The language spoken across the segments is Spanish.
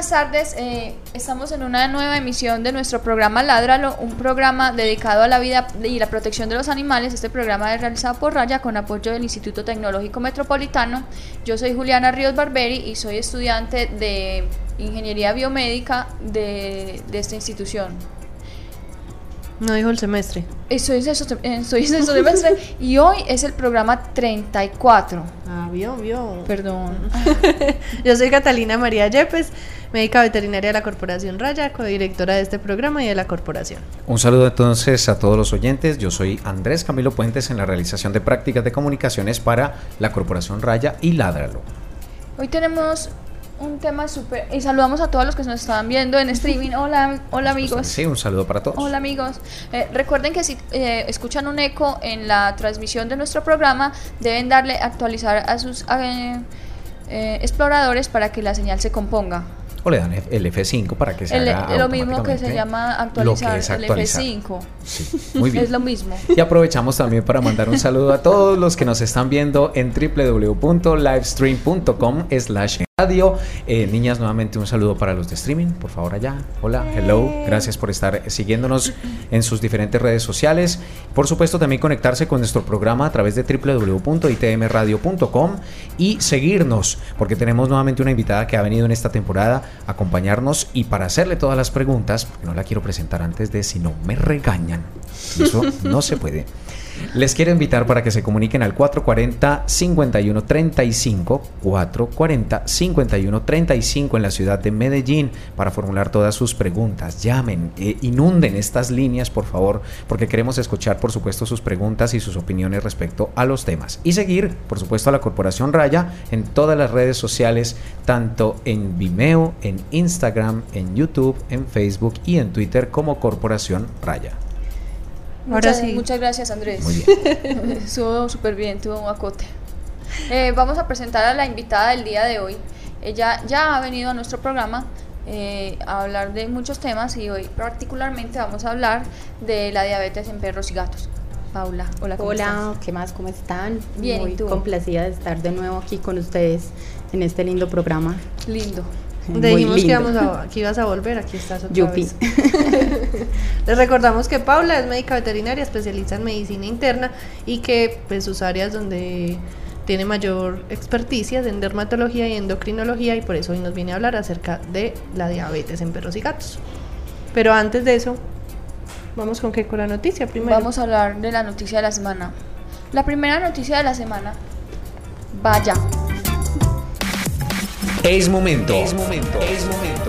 Buenas tardes, eh, estamos en una nueva emisión de nuestro programa Ládralo, un programa dedicado a la vida y la protección de los animales. Este programa es realizado por Raya con apoyo del Instituto Tecnológico Metropolitano. Yo soy Juliana Ríos Barberi y soy estudiante de Ingeniería Biomédica de, de esta institución. No dijo el semestre. Estoy en sexto, estoy en sexto semestre y hoy es el programa 34. Ah, vio, vio. Perdón. Yo soy Catalina María Yepes, médica veterinaria de la Corporación Raya, codirectora de este programa y de la corporación. Un saludo entonces a todos los oyentes. Yo soy Andrés Camilo Puentes en la realización de prácticas de comunicaciones para la Corporación Raya y Ládralo. Hoy tenemos un tema súper... Y saludamos a todos los que nos están viendo en streaming. Hola, hola amigos. Sí, un saludo para todos. Hola amigos. Eh, recuerden que si eh, escuchan un eco en la transmisión de nuestro programa, deben darle actualizar a sus eh, eh, exploradores para que la señal se componga. O le dan el F5 para que se El- haga lo mismo que se llama actualizar, el actualizar. F5. Sí, muy bien. Es lo mismo. Y aprovechamos también para mandar un saludo a todos los que nos están viendo en www.livestream.com slash radio. Eh, niñas, nuevamente un saludo para los de streaming, por favor allá. Hola, hello, gracias por estar siguiéndonos en sus diferentes redes sociales. Por supuesto, también conectarse con nuestro programa a través de www.itmradio.com y seguirnos, porque tenemos nuevamente una invitada que ha venido en esta temporada a acompañarnos y para hacerle todas las preguntas, porque no la quiero presentar antes de si no me regañan. Eso no se puede. Les quiero invitar para que se comuniquen al 440-5135, 440-5135 en la ciudad de Medellín para formular todas sus preguntas. Llamen, eh, inunden estas líneas, por favor, porque queremos escuchar, por supuesto, sus preguntas y sus opiniones respecto a los temas. Y seguir, por supuesto, a la Corporación Raya en todas las redes sociales, tanto en Vimeo, en Instagram, en YouTube, en Facebook y en Twitter como Corporación Raya. Ahora Muchas, sí. muchas gracias Andrés. Muy bien. Estuvo súper bien, tuvo un acote. Eh, vamos a presentar a la invitada del día de hoy. Ella ya ha venido a nuestro programa eh, a hablar de muchos temas y hoy particularmente vamos a hablar de la diabetes en perros y gatos. Paula, hola. ¿cómo Hola, ¿qué más? ¿Cómo están? Bien, ¿y Muy tú? complacida de estar de nuevo aquí con ustedes en este lindo programa. Lindo. Muy Dijimos que, lindo. íbamos a- que ibas a volver, aquí estás otra Yupi. vez. Les recordamos que Paula es médica veterinaria, especialista en medicina interna y que pues sus áreas donde tiene mayor experticia es en dermatología y endocrinología y por eso hoy nos viene a hablar acerca de la diabetes en perros y gatos. Pero antes de eso, vamos con qué con la noticia primero. Vamos a hablar de la noticia de la semana. La primera noticia de la semana. Vaya. Es momento, es momento,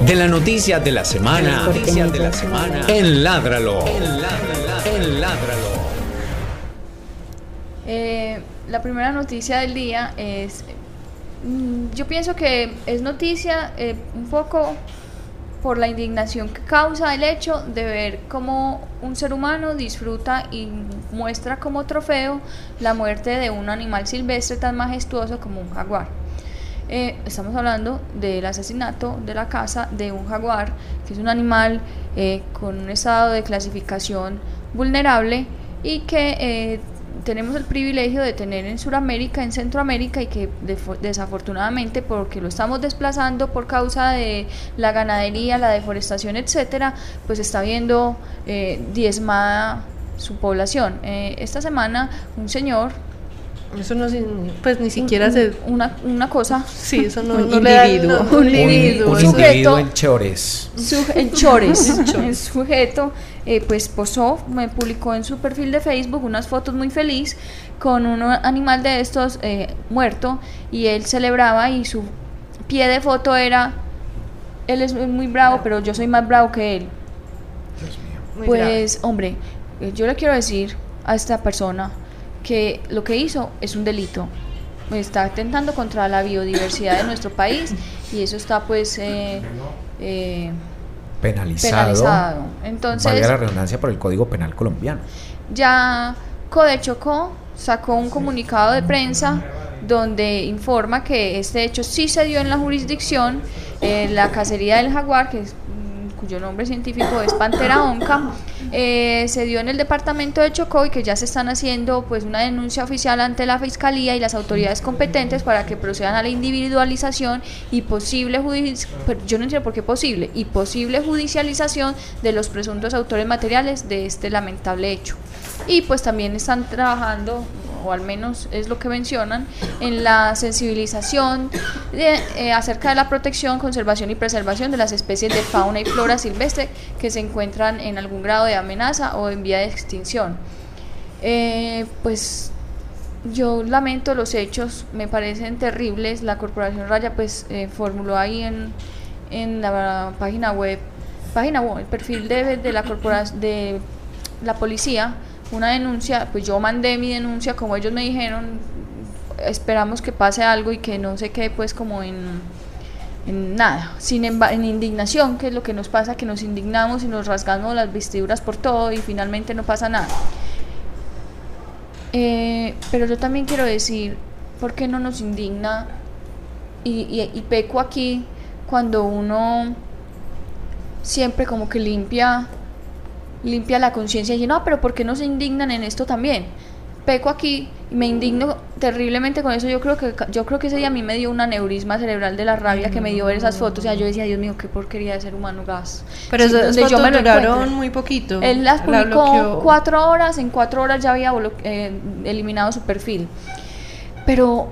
de la noticia de la semana, Noticia de la semana. en Ládralo, en Ládralo. Eh, la primera noticia del día es, mm, yo pienso que es noticia eh, un poco por la indignación que causa el hecho de ver cómo un ser humano disfruta y muestra como trofeo la muerte de un animal silvestre tan majestuoso como un jaguar. Eh, estamos hablando del asesinato de la caza de un jaguar, que es un animal eh, con un estado de clasificación vulnerable y que eh, tenemos el privilegio de tener en Sudamérica, en Centroamérica y que desafortunadamente porque lo estamos desplazando por causa de la ganadería, la deforestación, etcétera, pues está viendo eh, diezmada su población. Eh, esta semana un señor Eso no pues ni siquiera un- se una, una cosa Sí, eso no, Un no le da- individuo. no, un individuo. un sujeto. individuo en Chores. Su- el Chores, el sujeto, eh, pues posó, me publicó en su perfil de Facebook unas fotos muy feliz con un animal de estos eh, muerto y él celebraba y su pie de foto era, él es muy bravo, pero yo soy más bravo que él. Muy grave. Pues, hombre, eh, yo le quiero decir a esta persona que lo que hizo es un delito. Está atentando contra la biodiversidad de nuestro país y eso está pues eh, eh, Penalizado. penalizado. Entonces, valga la redundancia por el Código Penal colombiano. ya Codechocó sacó un comunicado de prensa donde informa que este hecho sí se dio en la jurisdicción, eh, la cacería del jaguar, que es, cuyo nombre científico es Pantera onca, eh, se dio en el departamento de Chocó y que ya se están haciendo pues una denuncia oficial ante la fiscalía y las autoridades competentes para que procedan a la individualización y posible yo no entiendo por qué posible y posible judicialización de los presuntos autores materiales de este lamentable hecho. Y pues también están trabajando o al menos es lo que mencionan en la sensibilización de, eh, acerca de la protección, conservación y preservación de las especies de fauna y flora silvestre que se encuentran en algún grado de amenaza o en vía de extinción. Eh, pues yo lamento los hechos, me parecen terribles. La Corporación Raya pues eh, formuló ahí en, en la página web, página web, el perfil de, de la corporación de la policía una denuncia, pues yo mandé mi denuncia como ellos me dijeron, esperamos que pase algo y que no se quede pues como en, en nada, sin emba- en indignación, que es lo que nos pasa, que nos indignamos y nos rasgamos las vestiduras por todo y finalmente no pasa nada. Eh, pero yo también quiero decir, ¿por qué no nos indigna? Y, y peco aquí cuando uno siempre como que limpia limpia la conciencia y dice, no, pero ¿por qué no se indignan en esto también? Peco aquí y me indigno terriblemente con eso. Yo creo que yo creo que ese día a mí me dio un aneurisma cerebral de la rabia que me dio ver esas fotos. O sea, yo decía, Dios mío, qué porquería de ser humano gas. Pero Sí, esas yo me lo duraron muy poquito. Él las La publicó cuatro horas, en cuatro horas ya había eh, eliminado su perfil. Pero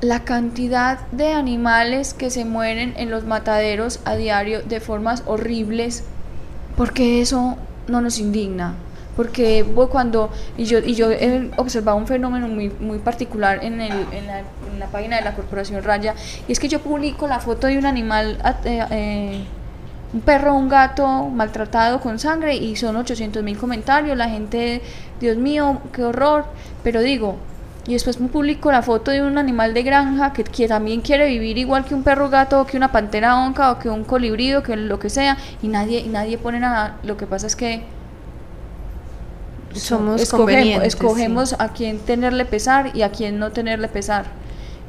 la cantidad de animales que se mueren en los mataderos a diario de formas horribles, porque eso no nos indigna. Porque cuando, y yo, y yo he observado un fenómeno muy, muy particular en, el, en, la, página de la Corporación Raya, y es que yo publico la foto de un animal eh, eh, un perro un gato maltratado con sangre y son 800 mil comentarios, la gente, Dios mío, qué horror, pero digo, y después me publico la foto de un animal de granja que, que también quiere vivir igual que un perro gato o que una pantera onca o que un colibrí o que lo que sea y nadie, y nadie pone nada, lo que pasa es que Somos escogemos, escogemos sí. a quién tenerle pesar y a quién no tenerle pesar.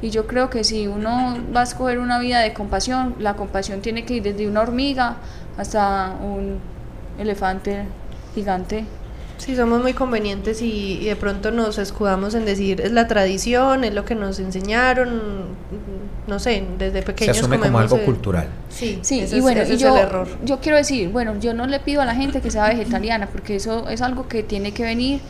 Y yo creo que si uno va a escoger una vida de compasión, la compasión tiene que ir desde una hormiga hasta un elefante gigante. Sí, somos muy convenientes y, y de pronto nos escudamos en decir es la tradición, es lo que nos enseñaron, no sé, desde Se pequeños asume como algo el- cultural. Sí, Sí, ese y es- bueno, ese y es yo, el error. yo quiero decir, bueno, yo no le pido a la gente que sea vegetariana, porque eso es algo que tiene que venir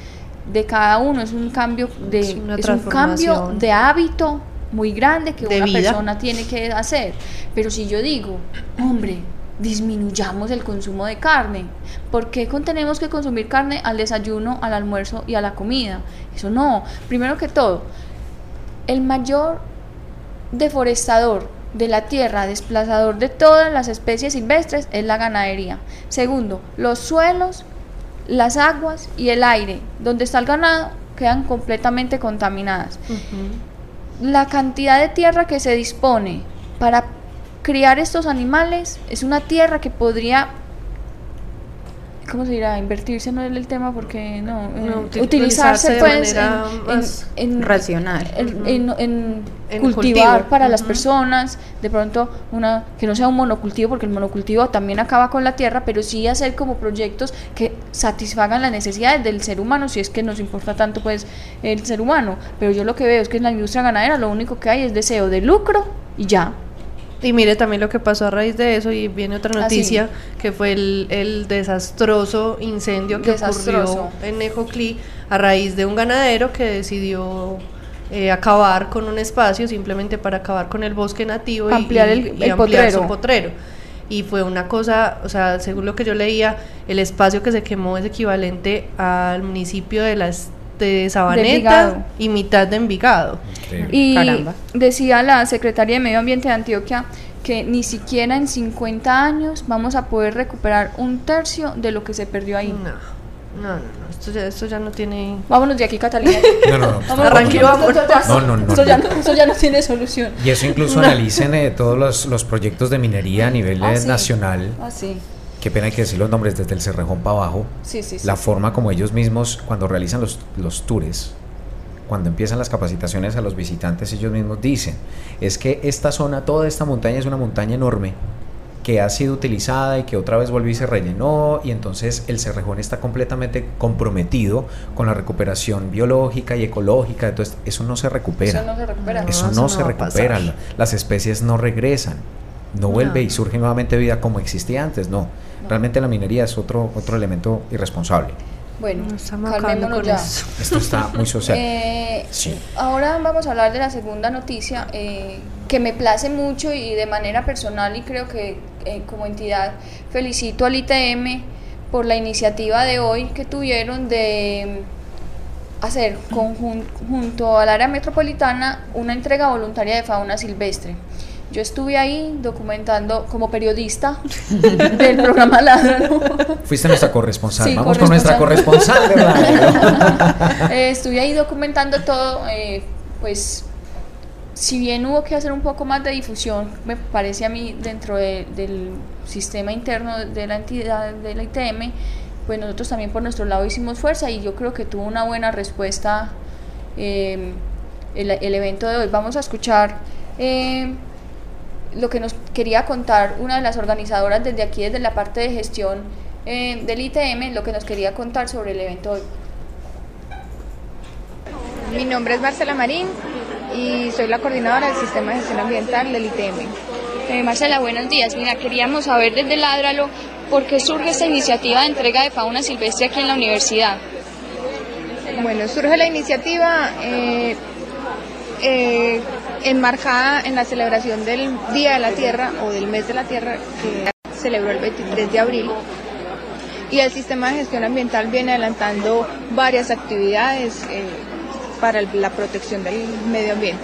de cada uno, es un cambio de Es un cambio de hábito muy grande que De una vida. persona tiene que hacer. Pero si yo digo, hombre, disminuyamos el consumo de carne, ¿por qué tenemos que consumir carne al desayuno, al almuerzo y a la comida? Eso no. Primero que todo, el mayor deforestador de la tierra, desplazador de todas las especies silvestres, es la ganadería. Segundo, los suelos, las aguas y el aire, donde está el ganado, quedan completamente contaminadas. La cantidad de tierra que se dispone para criar estos animales es una tierra que podría ¿cómo se dirá? Invertirse no es el tema porque no, eh, No, utilizarse pues en- en, en- racional. en, en- cultivar cultivo. para las personas, de pronto una que no sea un monocultivo, porque el monocultivo también acaba con la tierra, pero sí hacer como proyectos que satisfagan las necesidades del ser humano, si es que nos importa tanto pues el ser humano. Pero yo lo que veo es que en la industria ganadera lo único que hay es deseo de lucro y ya. Y mire también lo que pasó a raíz de eso y viene otra Ah, noticia que fue el, el desastroso incendio que Desastroso. ocurrió en Ejoclí a raíz de un ganadero que decidió eh, acabar con un espacio simplemente para acabar con el bosque nativo y, Ampliar y- el- y el ampliar potrero. su potrero. Y fue una cosa, o sea, según lo que yo leía, el espacio que se quemó es equivalente al municipio de las de Sabaneta y mitad de Envigado. Y Caramba. decía la secretaria de Medio Ambiente de Antioquia que ni siquiera en 50 años vamos a poder recuperar un tercio de lo que se perdió ahí. No. No, no, no, esto ya, esto ya no tiene... Vámonos de aquí, Catalina. No, no, no. Vámonos, vámonos. ya- No, no, no, Eso ya no. no, eso ya no tiene solución. Y eso incluso analicen eh, todos los, los proyectos de minería a nivel Ah, eh, sí. nacional. Ah, sí. Qué pena hay que decir los nombres desde el Cerrejón para abajo. Sí, sí, sí. La forma como ellos mismos, cuando realizan los, los tours, cuando empiezan las capacitaciones a los visitantes, ellos mismos dicen, es que esta zona, toda esta montaña es una montaña enorme que ha sido utilizada y que otra vez volvió y se rellenó y entonces el Cerrejón está completamente comprometido con la recuperación biológica y ecológica, entonces eso no se recupera. Eso no se recupera. No, Eso no no se recupera, las especies no regresan, no vuelve No. y surge nuevamente vida como existía antes, no. Realmente la minería es otro, otro elemento irresponsable. Bueno, No estamos acabando calmémonos ya. eso. Esto está muy social. Eh, Sí. Ahora vamos a hablar de la segunda noticia eh, que me place mucho y de manera personal y creo que eh, como entidad felicito al ITM por la iniciativa de hoy que tuvieron de hacer conjun- junto al área metropolitana una entrega voluntaria de fauna silvestre. Yo estuve ahí documentando como periodista del programa Ládralo. Fuiste nuestra corresponsal. Sí, Vamos con nuestra corresponsal radio. Eh, estuve ahí documentando todo, eh, pues si bien hubo que hacer un poco más de difusión, me parece a mí dentro de- del sistema interno de la entidad de la ITM, pues nosotros también por nuestro lado hicimos fuerza y yo creo que tuvo una buena respuesta eh, el, el evento de hoy. Vamos a escuchar eh, lo que nos quería contar una de las organizadoras desde aquí, desde la parte de gestión eh, del ITM, lo que nos quería contar sobre el evento hoy. Mi nombre es Marcela Marín y soy la coordinadora del Sistema de Gestión Ambiental del ITM. Eh, Marcela, buenos días. Mira, queríamos saber desde Ládralo por qué surge esta iniciativa de entrega de fauna silvestre aquí en la universidad. Bueno, surge la iniciativa eh, eh, enmarcada en la celebración del Día de la Tierra o del Mes de la Tierra que celebró el 23 de abril. Y el Sistema de Gestión Ambiental viene adelantando varias actividades eh, para la protección del medio ambiente.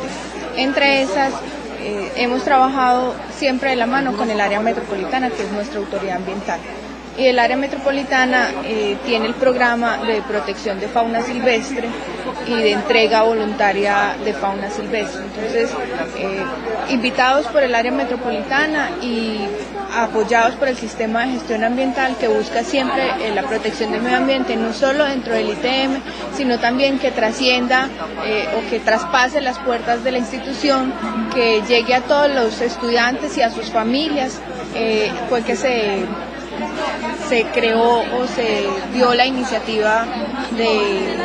Entre esas, eh, hemos trabajado siempre de la mano con el área metropolitana, que es nuestra autoridad ambiental. Y el área metropolitana eh, tiene el programa de protección de fauna silvestre y de entrega voluntaria de fauna silvestre. Entonces, eh, invitados por el área metropolitana y apoyados por el sistema de gestión ambiental que busca siempre eh, la protección del medio ambiente, no solo dentro del ITM, sino también que trascienda o que traspase las puertas de la institución, que llegue a todos los estudiantes y a sus familias, fue que se se creó o se dio la iniciativa de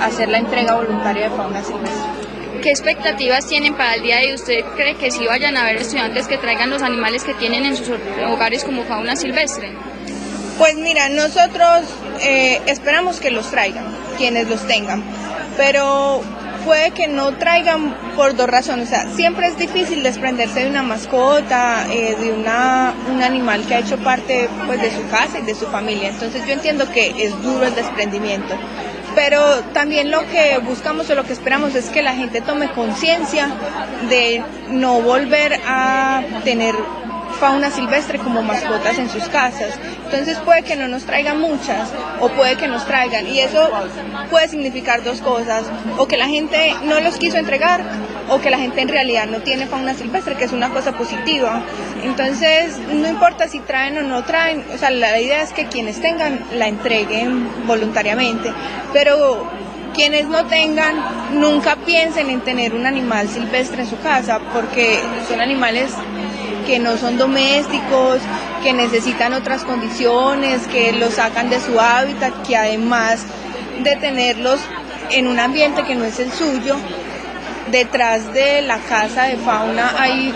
hacer la entrega voluntaria de fauna silvestre. ¿Qué expectativas tienen para el día de hoy? ¿Usted cree que sí vayan a haber estudiantes que traigan los animales que tienen en sus hogares como fauna silvestre? Pues mira, nosotros eh, esperamos que los traigan, quienes los tengan, pero puede que no traigan por dos razones. O sea, siempre es difícil desprenderse de una mascota, eh, de una, un animal que ha hecho parte pues, de su casa y de su familia. Entonces yo entiendo que es duro el desprendimiento. Pero también lo que buscamos o lo que esperamos es que la gente tome conciencia de no volver a tener fauna silvestre como mascotas en sus casas. Entonces puede que no nos traigan muchas o puede que nos traigan y eso puede significar dos cosas, o que la gente no los quiso entregar o que la gente en realidad no tiene fauna silvestre, que es una cosa positiva. Entonces no importa si traen o no traen, o sea, la idea es que quienes tengan la entreguen voluntariamente, pero quienes no tengan, nunca piensen en tener un animal silvestre en su casa, porque son animales que no son domésticos, que necesitan otras condiciones, que los sacan de su hábitat, que además de tenerlos en un ambiente que no es el suyo, detrás de la casa de fauna hay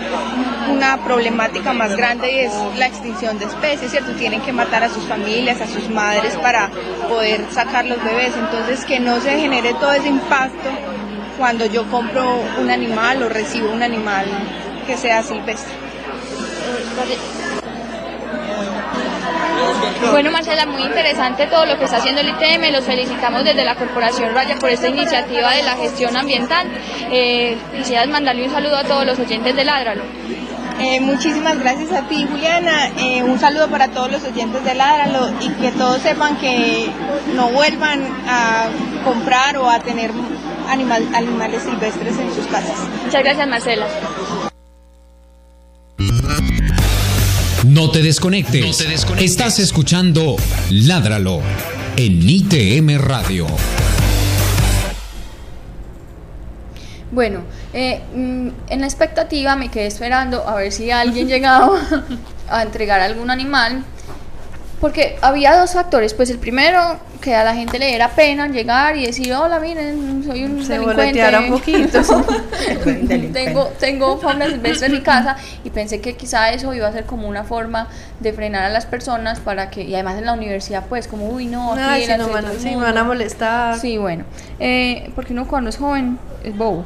una problemática más grande y es la extinción de especies, ¿cierto? Tienen que matar a sus familias, a sus madres para poder sacar los bebés, entonces que no se genere todo ese impacto cuando yo compro un animal o recibo un animal que sea silvestre. Bueno, Marcela, muy interesante todo lo que está haciendo el ITM. Los felicitamos desde la Corporación Raya por esta iniciativa de la gestión ambiental. Eh, quisieras mandarle un saludo a todos los oyentes de Ládralo. Eh, muchísimas gracias a ti, Juliana. Eh, un saludo para todos los oyentes de Ládralo y que todos sepan que no vuelvan a comprar o a tener animal- animales silvestres en sus casas. Muchas gracias, Marcela. No te desconectes. Estás escuchando Ládralo en ITM Radio. Bueno, eh, mm, en la expectativa me quedé esperando a ver si alguien llegaba a entregar algún animal. Porque había dos factores. Pues el primero, que a la gente le diera pena llegar y decir, hola, miren, soy un Se delincuente. un poquito. tengo, tengo fauna silvestre en mi casa y pensé que quizá eso iba a ser como una forma de frenar a las personas para que, y además en la universidad pues como, uy no, aquí Ay, si no van, sí, me mundo". van a molestar. Sí, bueno, eh, porque uno cuando es joven es bobo,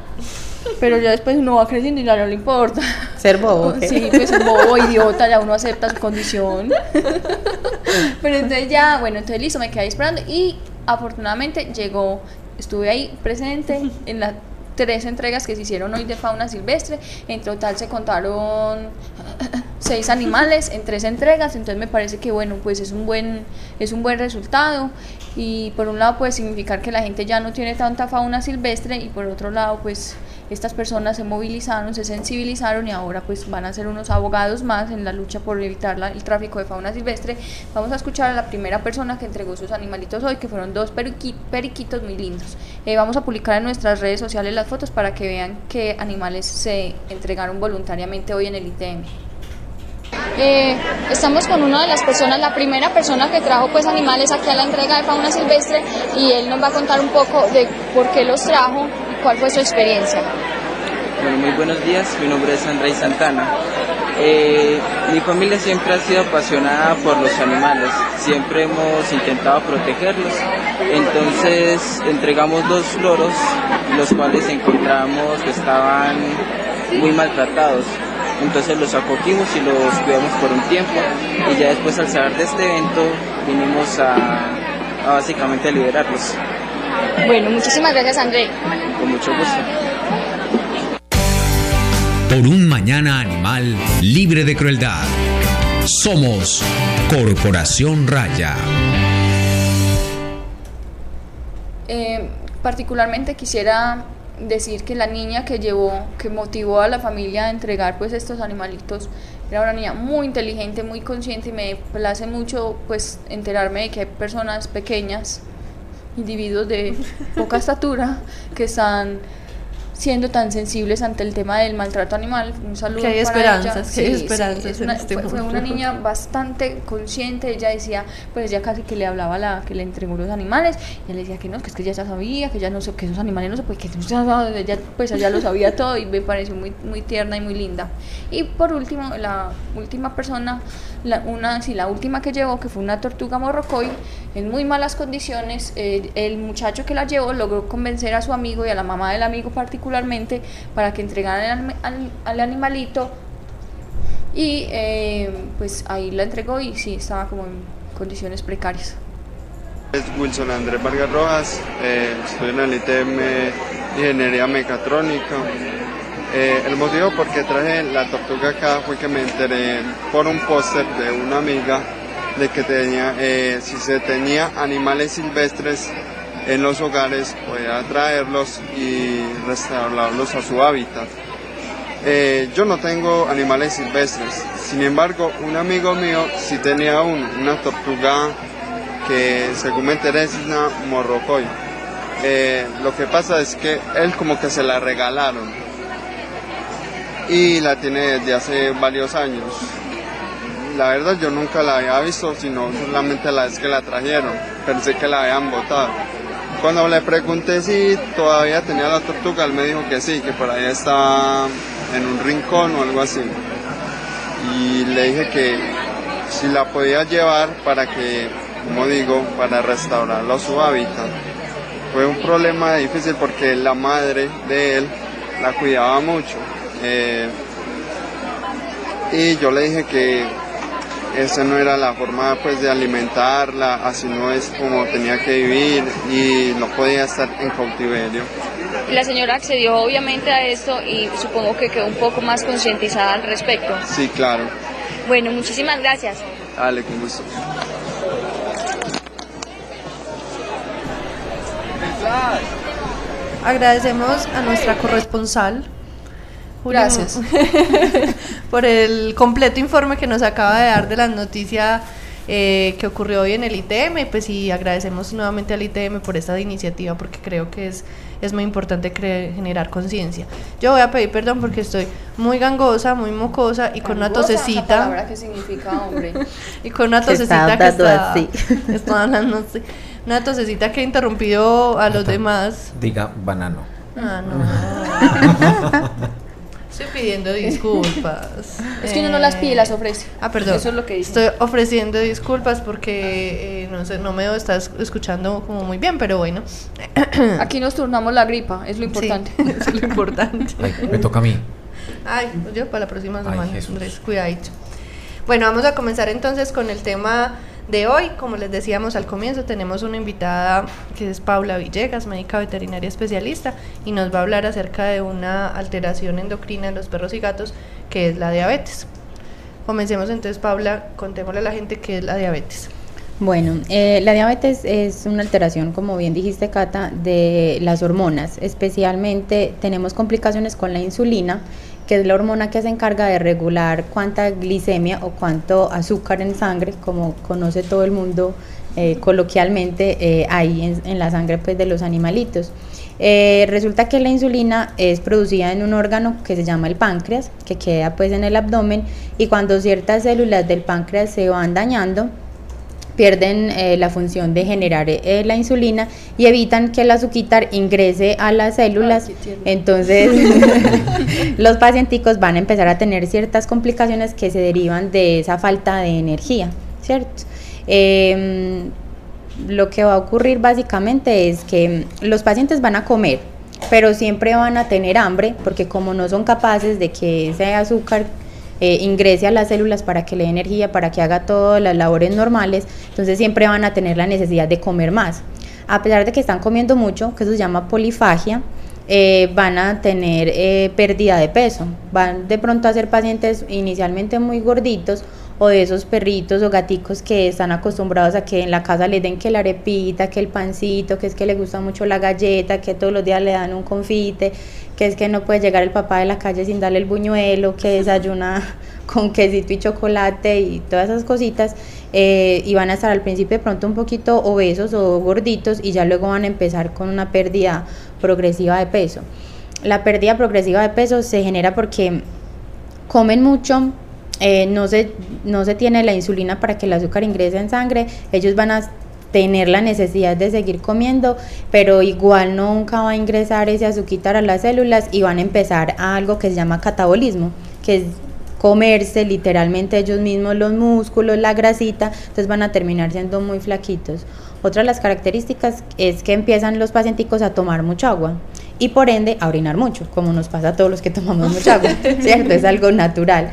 pero ya después uno va creciendo y ya no le importa. Ser bobo. ¿qué? Sí, pues es bobo, idiota, ya uno acepta su condición. Pero entonces ya, bueno, entonces listo, me quedé ahí esperando y afortunadamente llegó, estuve ahí presente en las tres entregas que se hicieron hoy de fauna silvestre. En total se contaron seis animales en tres entregas, entonces me parece que bueno, pues es un buen, es un buen resultado. Y por un lado puede significar que la gente ya no tiene tanta fauna silvestre y por otro lado pues estas personas se movilizaron, se sensibilizaron y ahora pues van a ser unos abogados más en la lucha por evitar la- el tráfico de fauna silvestre. Vamos a escuchar a la primera persona que entregó sus animalitos hoy, que fueron dos periqui- periquitos muy lindos. Eh, vamos a publicar en nuestras redes sociales las fotos para que vean qué animales se entregaron voluntariamente hoy en el ITM. Eh, estamos con una de las personas, la primera persona que trajo pues animales aquí a la entrega de fauna silvestre y él nos va a contar un poco de por qué los trajo y cuál fue su experiencia. Bueno, muy buenos días, mi nombre es Andrés Santana. Eh, mi familia siempre ha sido apasionada por los animales, siempre hemos intentado protegerlos, entonces entregamos dos loros, los cuales encontramos que estaban muy maltratados, entonces los acogimos y los cuidamos por un tiempo y ya después al saber de este evento vinimos a, a básicamente liberarlos, Bueno, muchísimas gracias André. con mucho gusto. Por un mañana animal libre de crueldad. Somos Corporación Raya. Eh, particularmente quisiera decir que la niña que llevó, que motivó a la familia a entregar pues estos animalitos, era una niña muy inteligente, muy consciente y me place mucho pues enterarme de que hay personas pequeñas, individuos de poca estatura, que están siendo tan sensibles ante el tema del maltrato animal. Un saludo Que hay para esperanzas, ella. que hay sí, esperanzas es en una- este fue, fue una niña bastante consciente, ella decía, pues ella casi que le hablaba a la que le entregó los animales, y él decía que no, que es que ella ya sabía, que ya no sé, que esos animales no se puede, que no se- ella pues ella lo sabía todo y me pareció muy, muy tierna y muy linda. Y por último, la última persona, la, una, sí, la última que llevó, que fue una tortuga morrocoy, en muy malas condiciones, eh, el muchacho que la llevó logró convencer a su amigo y a la mamá del amigo particularmente para que entregaran al, al- al animalito y eh, pues ahí la entregó y sí, estaba como en condiciones precarias. Es Wilson Andrés Vargas Rojas, eh, estoy en el ITM Ingeniería Mecatrónica. Eh, el motivo por qué traje la tortuga acá fue que me enteré por un póster de una amiga de que tenía, eh, si se tenía animales silvestres en los hogares, podía traerlos y restaurarlos a su hábitat. Eh, yo no tengo animales silvestres, sin embargo, un amigo mío sí tenía uno, una tortuga que según me enteré es una morrocoy. Eh, lo que pasa es que él como que se la regalaron y la tiene desde hace varios años. La verdad yo nunca la había visto, sino solamente la vez que la trajeron. Pensé que la habían botado. Cuando le pregunté si todavía tenía la tortuga, él me dijo que sí, que por ahí estaba en un rincón o algo así. Y le dije que si la podía llevar para que, como digo, para restaurarlo a su hábitat. Fue un problema difícil porque la madre de él la cuidaba mucho. Eh, y yo le dije que esa no era la forma pues de alimentarla, así no es como tenía que vivir y no podía estar en cautiverio. La señora accedió obviamente a esto y supongo que quedó un poco más concientizada al respecto. Sí, claro. Bueno, muchísimas gracias. Dale, con gusto. Agradecemos a nuestra corresponsal. Gracias. por el completo informe que nos acaba de dar de la noticia eh, que ocurrió hoy en el ITM. Y pues sí, agradecemos nuevamente al ITM por esta iniciativa porque creo que es, es muy importante generar conciencia. Yo voy a pedir perdón porque estoy muy gangosa, muy mocosa y con una tosecita. palabra que significa hombre. Y con una tosecita que está, así. está hablando así. Una tosecita que ha interrumpido a los demás. Diga banano. Ah, no. Estoy pidiendo disculpas. Es que uno no las pide, las ofrece. Ah, perdón. Eso es lo que dice. Estoy ofreciendo disculpas porque eh, no sé, no me está escuchando como muy bien, pero bueno. Aquí nos turnamos la gripa, es lo importante. Sí, es lo importante. Ay, me toca a mí. Ay, yo para la próxima Ay, semana, Jesús. Andrés, cuidadito. Bueno, vamos a comenzar entonces con el tema de hoy. Como les decíamos al comienzo, tenemos una invitada que es Paula Villegas, médica veterinaria especialista, y nos va a hablar acerca de una alteración endocrina en los perros y gatos, que es la diabetes. Comencemos entonces, Paula, contémosle a la gente qué es la diabetes. Bueno, eh, la diabetes es una alteración, como bien dijiste, Cata, de las hormonas. Especialmente tenemos complicaciones con la insulina, que es la hormona que se encarga de regular cuánta glicemia o cuánto azúcar en sangre, como conoce todo el mundo eh, coloquialmente, eh, hay en, la sangre pues, de los animalitos. Eh, resulta que la insulina es producida en un órgano que se llama el páncreas, que queda pues en el abdomen, y cuando ciertas células del páncreas se van dañando, pierden eh, la función de generar eh, la insulina y evitan que el azúcar ingrese a las células. Ay. Entonces, los pacienticos van a empezar a tener ciertas complicaciones que se derivan de esa falta de energía, ¿cierto? Em, lo que va a ocurrir básicamente es que los pacientes van a comer, pero siempre van a tener hambre porque como no son capaces de que ese azúcar eh, ingrese a las células para que le dé energía, para que haga todas las labores normales, entonces siempre van a tener la necesidad de comer más. A pesar de que están comiendo mucho, que eso se llama polifagia, eh, van a tener eh, pérdida de peso. Van de pronto a ser pacientes inicialmente muy gorditos o de esos perritos o gaticos que están acostumbrados a que en la casa les den que la arepita, que el pancito, que es que le gusta mucho la galleta, que todos los días le dan un confite, que es que no puede llegar el papá de la calle sin darle el buñuelo, que desayuna con quesito y chocolate y todas esas cositas. eh, y van a estar al principio de pronto un poquito obesos o gorditos y ya luego van a empezar con una pérdida progresiva de peso. La pérdida progresiva de peso se genera porque comen mucho, eh, no, se, no se tiene la insulina para que el azúcar ingrese en sangre, ellos van a tener la necesidad de seguir comiendo, pero igual nunca va a ingresar ese azúcar a las células y van a empezar a algo que se llama catabolismo, que es comerse literalmente ellos mismos los músculos, la grasita, entonces van a terminar siendo muy flaquitos. Otra de las características es que empiezan los pacienticos a tomar mucha agua y por ende a orinar mucho, como nos pasa a todos los que tomamos mucha agua, ¿cierto? Es algo natural.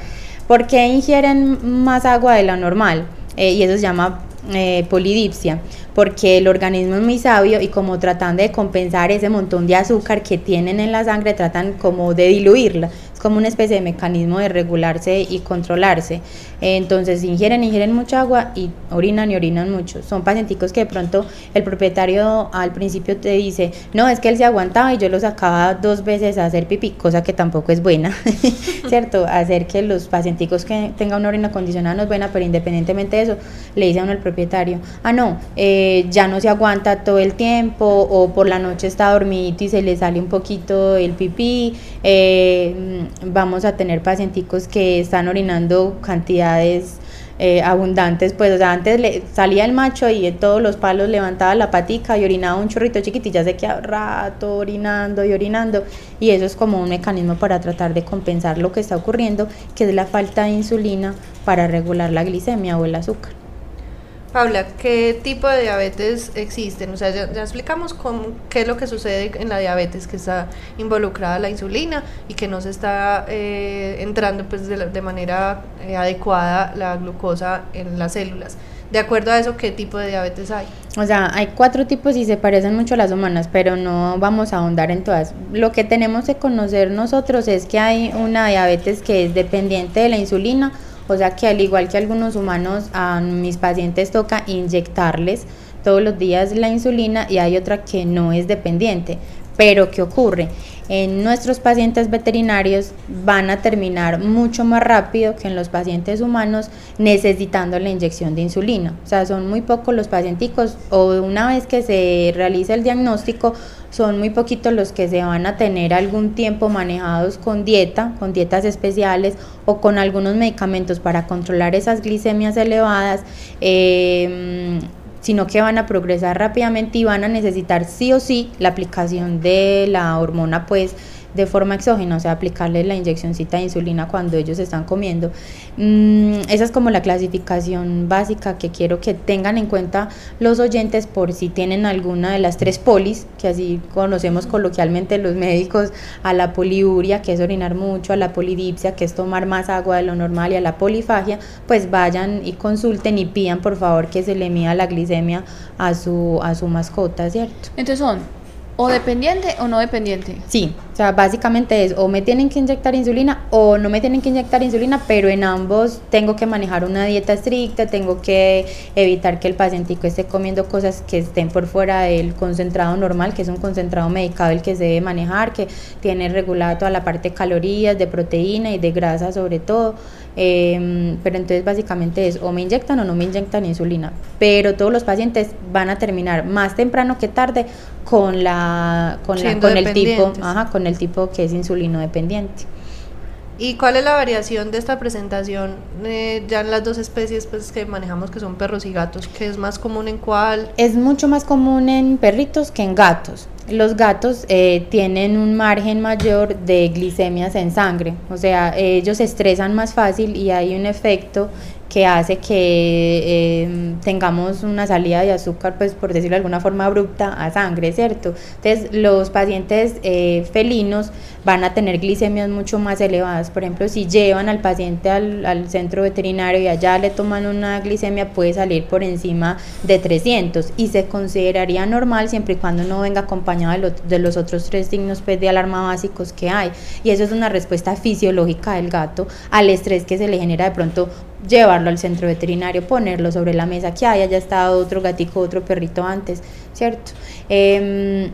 ¿Por qué ingieren más agua de la normal? Eh, y eso se llama eh, polidipsia, porque el organismo es muy sabio y como tratando de compensar ese montón de azúcar que tienen en la sangre, tratan como de diluirla. Es como una especie de mecanismo de regularse y controlarse. Entonces ingieren, ingieren mucha agua y orinan y orinan mucho. Son pacienticos que de pronto el propietario al principio te dice, no, es que él se aguantaba y yo lo sacaba dos veces a hacer pipí, cosa que tampoco es buena, ¿cierto? Hacer que los pacienticos que tengan una orina acondicionada no es buena, pero independientemente de eso, le dice a uno al propietario, ah, no, eh, ya no se aguanta todo el tiempo o por la noche está dormidito y se le sale un poquito el pipí, eh, vamos a tener pacienticos que están orinando cantidades eh, abundantes, pues o sea, antes le salía el macho y en todos los palos levantaba la patica y orinaba un chorrito chiquitito, ya se queda rato orinando y orinando y eso es como un mecanismo para tratar de compensar lo que está ocurriendo, que es la falta de insulina para regular la glicemia o el azúcar. Paula, ¿qué tipo de diabetes existen? O sea, ya, explicamos cómo, qué es lo que sucede en la diabetes, que está involucrada la insulina y que no se está eh, entrando pues, de, la- de manera eh, adecuada la glucosa en las células. de acuerdo a eso, ¿qué tipo de diabetes hay? O sea, hay cuatro tipos y se parecen mucho a las humanas, pero no vamos a ahondar en todas. Lo que tenemos que conocer nosotros es que hay una diabetes que es dependiente de la insulina, o sea que al igual que algunos humanos, a mis pacientes toca inyectarles todos los días la insulina y hay otra que no es dependiente. Pero ¿qué ocurre? En nuestros pacientes veterinarios van a terminar mucho más rápido que en los pacientes humanos necesitando la inyección de insulina. O sea, son muy pocos los pacienticos o una vez que se realiza el diagnóstico, son muy poquitos los que se van a tener algún tiempo manejados con dieta, con dietas especiales o con algunos medicamentos para controlar esas glicemias elevadas. Eh, sino que van a progresar rápidamente y van a necesitar sí o sí la aplicación de la hormona pues de forma exógena, o sea, aplicarle la inyeccióncita de insulina cuando ellos están comiendo. Mm, esa es como la clasificación básica que quiero que tengan en cuenta los oyentes por si tienen alguna de las tres polis, que así conocemos coloquialmente los médicos, a la poliuria, que es orinar mucho, a la polidipsia, que es tomar más agua de lo normal, y a la polifagia, pues vayan y consulten y pidan por favor que se le mida la glicemia a su, a su mascota, ¿cierto? Entonces son o dependiente o no dependiente. Sí, o sea, básicamente es o me tienen que inyectar insulina o no me tienen que inyectar insulina, pero en ambos tengo que manejar una dieta estricta, tengo que evitar que el pacientico esté comiendo cosas que estén por fuera del concentrado normal, que es un concentrado medicado el que se debe manejar, que tiene regulada toda la parte de calorías, de proteína y de grasa sobre todo. Em, pero entonces básicamente es o me inyectan o no me inyectan insulina. Pero todos los pacientes van a terminar más temprano que tarde con la con, la, con el tipo, ajá, con el tipo que es insulino dependiente. ¿Y cuál es la variación de esta presentación eh, ya en las dos especies pues, que manejamos, que son perros y gatos? ¿Qué es más común en cuál? Es mucho más común en perritos que en gatos. Los gatos eh, tienen un margen mayor de glicemias en sangre, o sea, ellos se estresan más fácil y hay un efecto que hace que em, tengamos una salida de azúcar, pues por decirlo de alguna forma abrupta, a sangre, ¿cierto? Entonces los pacientes eh, felinos van a tener glicemias mucho más elevadas. Por ejemplo, si llevan al paciente al, al, centro veterinario y allá le toman una glicemia, puede salir por encima de 300 y se consideraría normal siempre y cuando no venga acompañado de, lo, de los otros tres signos pues, de alarma básicos que hay. Y eso es una respuesta fisiológica del gato al estrés que se le genera de pronto llevarlo al centro veterinario, ponerlo sobre la mesa, que haya estado otro gatico, otro perrito antes, ¿cierto? Eh,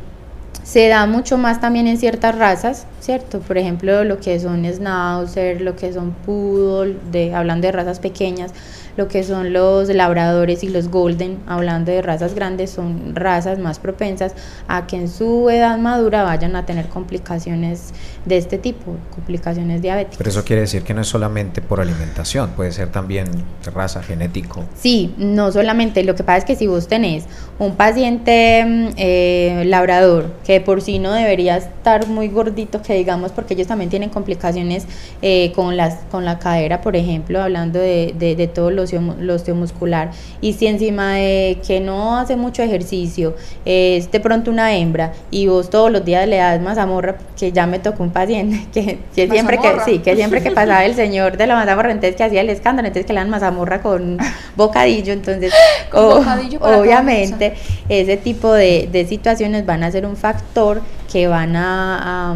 se da mucho más también en ciertas razas, ¿cierto? Por ejemplo, lo que son schnauzer, lo que son poodle, de, hablando de razas pequeñas, lo que son los labradores y los golden, hablando de razas grandes, son razas más propensas a que en su edad madura vayan a tener complicaciones de este tipo, complicaciones diabéticas. Pero eso quiere decir que no es solamente por alimentación, puede ser también raza, genético. Sí, no solamente, lo que pasa es que si vos tenés un paciente eh, labrador que por sí no debería estar muy gordito, que digamos, porque ellos también tienen complicaciones eh, con, las, con la cadera, por ejemplo, hablando de, de, de todo lo, lo osteomuscular, y si encima de que no hace mucho ejercicio es de pronto una hembra y vos todos los días le das mazamorra, que ya me tocó un paciente que, que siempre que sí, que siempre que pasaba el señor de la mazamorra, entonces que hacía el escándalo, entonces que le dan mazamorra con bocadillo, entonces Con bocadillo para obviamente ese tipo de, de situaciones van a ser un factor que van a,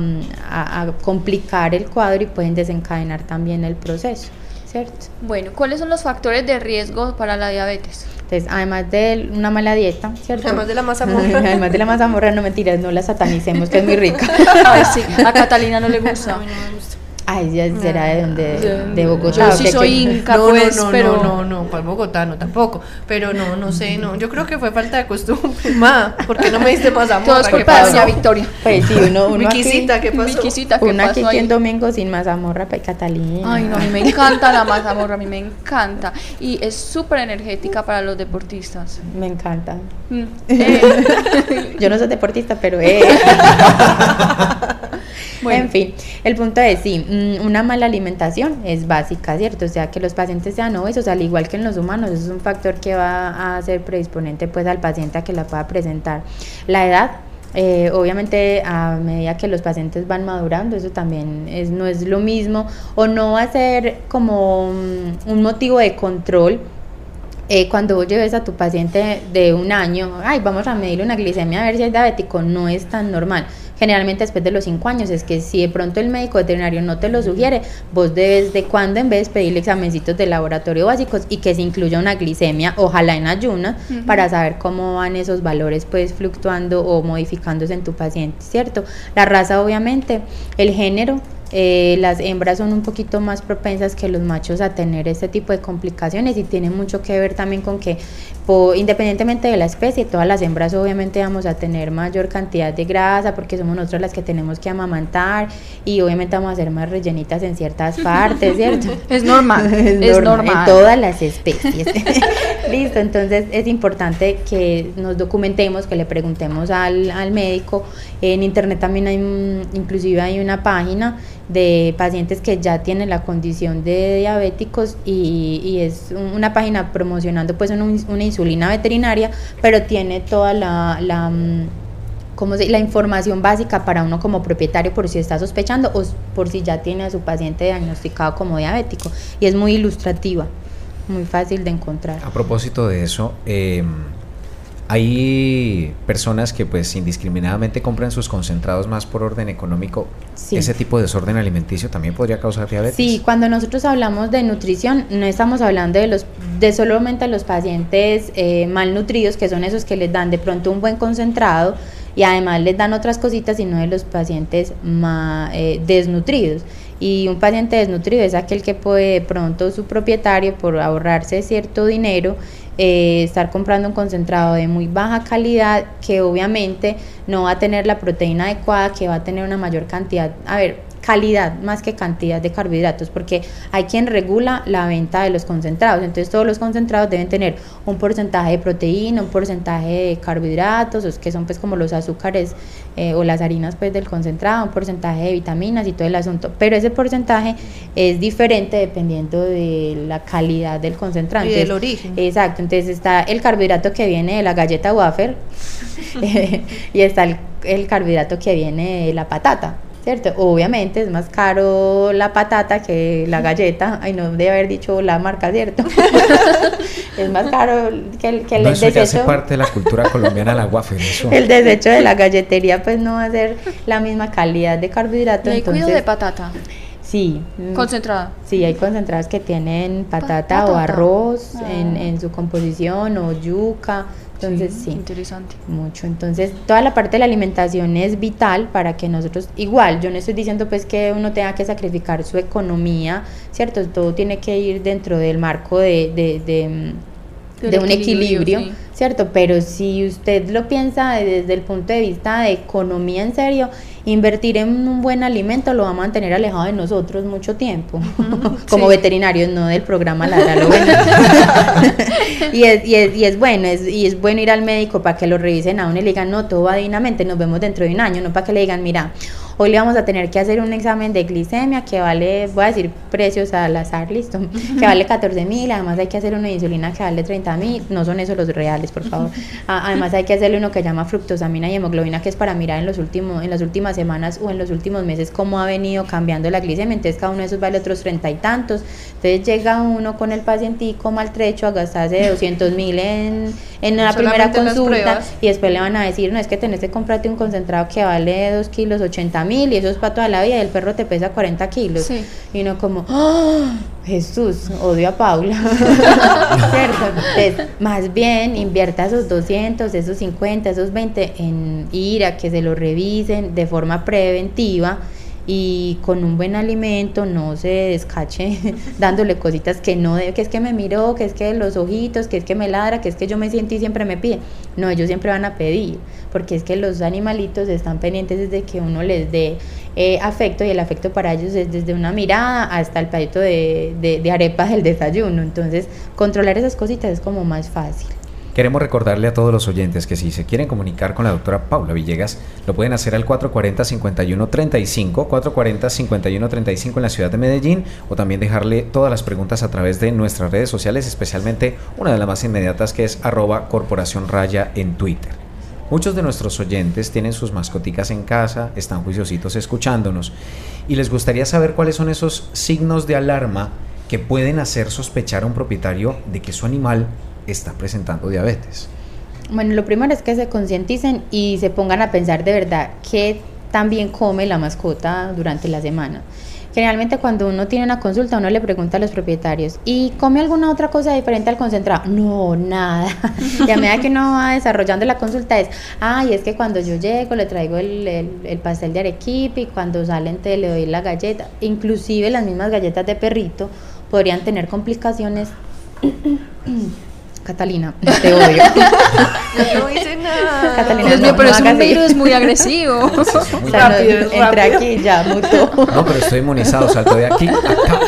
a complicar el cuadro y pueden desencadenar también el proceso. ¿Cierto? Bueno, ¿cuáles son los factores de riesgo para la diabetes? Entonces, además de una mala dieta, ¿cierto? Además de la mazamorra. además de la mazamorra, no mentiras, no la satanicemos, que es muy rica. Ay, sí, a Catalina no le gusta. A mí no me gusta. Ay, ya será de donde, de Bogotá. Yo ¿o sí soy inca, no, pues, no, no, pero... no, no, no, para Bogotá no tampoco. Pero no, no sé, no. Yo creo que fue falta de costumbre. Ma, ¿por qué no me diste mazamorra? Todo es ¿Qué culpa de pasó? doña Victoria. Pues sí, uno, uno aquí, Viquisita, ¿qué pasó? Viquisita, ¿qué uno aquí pasó que ahí? en domingo sin mazamorra, pues Catalina. Ay, no, a mí me encanta la mazamorra, a mí me encanta. Y es súper energética para los deportistas. Me encanta. Mm. Eh, Yo no soy deportista, pero eh. Bueno. En fin, el punto es, sí, mm, una mala alimentación es básica, ¿cierto? O sea, que los pacientes sean obesos, al igual que en los humanos, es un factor que va a ser predisponente pues al paciente a que la pueda presentar. La edad, eh, obviamente a medida que los pacientes van madurando, eso también es, no es lo mismo o no va a ser como mm, un motivo de control eh, cuando vos lleves a tu paciente de un año, ay, vamos a medirle una glicemia a ver si es diabético, no es tan normal. Generalmente después de los cinco años es que si de pronto el médico veterinario no te lo sugiere, vos debes de cuando en vez pedirle examencitos de laboratorio básicos y que se incluya una glicemia, ojalá en ayuna, para saber cómo van esos valores pues fluctuando o modificándose en tu paciente, ¿cierto? La raza obviamente, el género, eh, las hembras son un poquito más propensas que los machos a tener este tipo de complicaciones y tiene mucho que ver también con que independientemente de la especie, todas las hembras obviamente vamos a tener mayor cantidad de grasa porque somos nosotras las que tenemos que amamantar y obviamente vamos a ser más rellenitas en ciertas partes, ¿cierto? Es normal, es, normal, En todas las especies. Listo, entonces es importante que nos documentemos, que le preguntemos al, al médico. En internet también hay, inclusive hay una página de pacientes que ya tienen la condición de diabéticos y, y es una página promocionando pues una, una, insulina veterinaria, pero tiene toda la, la mm, como la información básica para uno como propietario por si está sospechando o por si ya tiene a su paciente diagnosticado como diabético. Y es muy ilustrativa, muy fácil de encontrar. A propósito de eso, eh, hay personas que pues indiscriminadamente compran sus concentrados más por orden económico. ¿Ese tipo de desorden alimenticio también podría causar diabetes? Sí, cuando nosotros hablamos de nutrición, no estamos hablando de los de solamente los pacientes eh, malnutridos, que son esos que les dan de pronto un buen concentrado y además les dan otras cositas, sino de los pacientes más, eh, desnutridos. Y un paciente desnutrido es aquel que puede de pronto su propietario, por ahorrarse cierto dinero, eh, estar comprando un concentrado de muy baja calidad que obviamente no va a tener la proteína adecuada, que va a tener una mayor cantidad. A ver, calidad más que cantidad de carbohidratos, porque hay quien regula la venta de los concentrados. Entonces todos los concentrados deben tener un porcentaje de proteína, un porcentaje de carbohidratos, que son pues como los azúcares eh, o las harinas pues del concentrado, un porcentaje de vitaminas y todo el asunto. Pero ese porcentaje es diferente dependiendo de la calidad del concentrado. Y del origen. Exacto. Entonces está el carbohidrato que viene de la galleta wafer y está el, el carbohidrato que viene de la patata. ¿Cierto? Obviamente es más caro la patata que la galleta. Ay, no debe haber dicho la marca, ¿cierto? es más caro que el, que el no, eso desecho. hace parte de la cultura colombiana la waffle. El desecho de la galletería, pues no va a ser la misma calidad de carbohidrato. ¿Y entonces, de patata? Sí. ¿Concentrada? Sí, hay concentradas que tienen patata, o arroz en, en su composición o yuca. Entonces, sí, Interesante. Mucho. Entonces, toda la parte de la alimentación es vital para que nosotros, igual, yo no estoy diciendo pues que uno tenga que sacrificar su economía, ¿cierto? Todo tiene que ir dentro del marco de, de, de, de un equilibrio. Sí ¿cierto? Pero si usted lo piensa desde el punto de vista de economía en serio, invertir en un buen alimento lo va a mantener alejado de nosotros mucho tiempo, como veterinarios, no del programa La y, es, y, es, y es bueno, es, y es bueno ir al médico para que lo revisen a uno y le digan, no, todo va dignamente, nos vemos dentro de un año, no para que le digan, mira, hoy le vamos a tener que hacer un examen de glicemia que vale, voy a decir precios al azar, listo, que vale 14 mil, además hay que hacer una insulina que vale 30 mil, no son esos los reales por favor. Además hay que hacerle uno que llama fructosamina y hemoglobina, que es para mirar en los últimos, en las últimas semanas o en los últimos meses cómo ha venido cambiando la glicemia. Entonces cada uno de esos vale otros treinta y tantos. Entonces llega uno con el pacientico maltrecho a gastarse 200 mil en, en la primera consulta y después le van a decir, no, es que tenés que comprarte un concentrado que vale 2 kilos 80 mil y eso es para toda la vida y el perro te pesa 40 kilos. Y uno como, ¡Oh! Jesús, odio a Paula. ¿Cierto? más bien invierta esos 200, esos 50, esos 20 en ir a que se lo revisen de forma preventiva y con un buen alimento no se descache dándole cositas que no debe, que es que me miró, que es que los ojitos, que es que me ladra, que es que yo me siento y siempre me pide. No, ellos siempre van a pedir, porque es que los animalitos están pendientes desde que uno les dé eh, afecto y el afecto para ellos es desde una mirada hasta el pedito de, de, de arepas del desayuno. Entonces, controlar esas cositas es como más fácil. Queremos recordarle a todos los oyentes que si se quieren comunicar con la doctora Paula Villegas, lo pueden hacer al 440-5135, 440-5135 en la ciudad de Medellín, o también dejarle todas las preguntas a través de nuestras redes sociales, especialmente una de las más inmediatas que es arroba corporación raya en Twitter. Muchos de nuestros oyentes tienen sus mascoticas en casa, están juiciositos escuchándonos, y les gustaría saber cuáles son esos signos de alarma que pueden hacer sospechar a un propietario de que su animal está presentando diabetes? Bueno, lo primero es que se concienticen y se pongan a pensar de verdad qué también come la mascota durante la semana. Generalmente cuando uno tiene una consulta, uno le pregunta a los propietarios, ¿y come alguna otra cosa diferente al concentrado? No, nada. y a medida que uno va desarrollando la consulta es, ay, es que cuando yo llego le traigo el, el, el pastel de arequipe y cuando salen te le doy la galleta. Inclusive las mismas galletas de perrito podrían tener complicaciones Catalina, te odio. Yo no hice nada. Catalina, Dios no, mío, pero no es un virus muy agresivo. O sea, no, Rápido, entra rápido. aquí ya, mutó. No, pero estoy inmunizado, salto de aquí acá.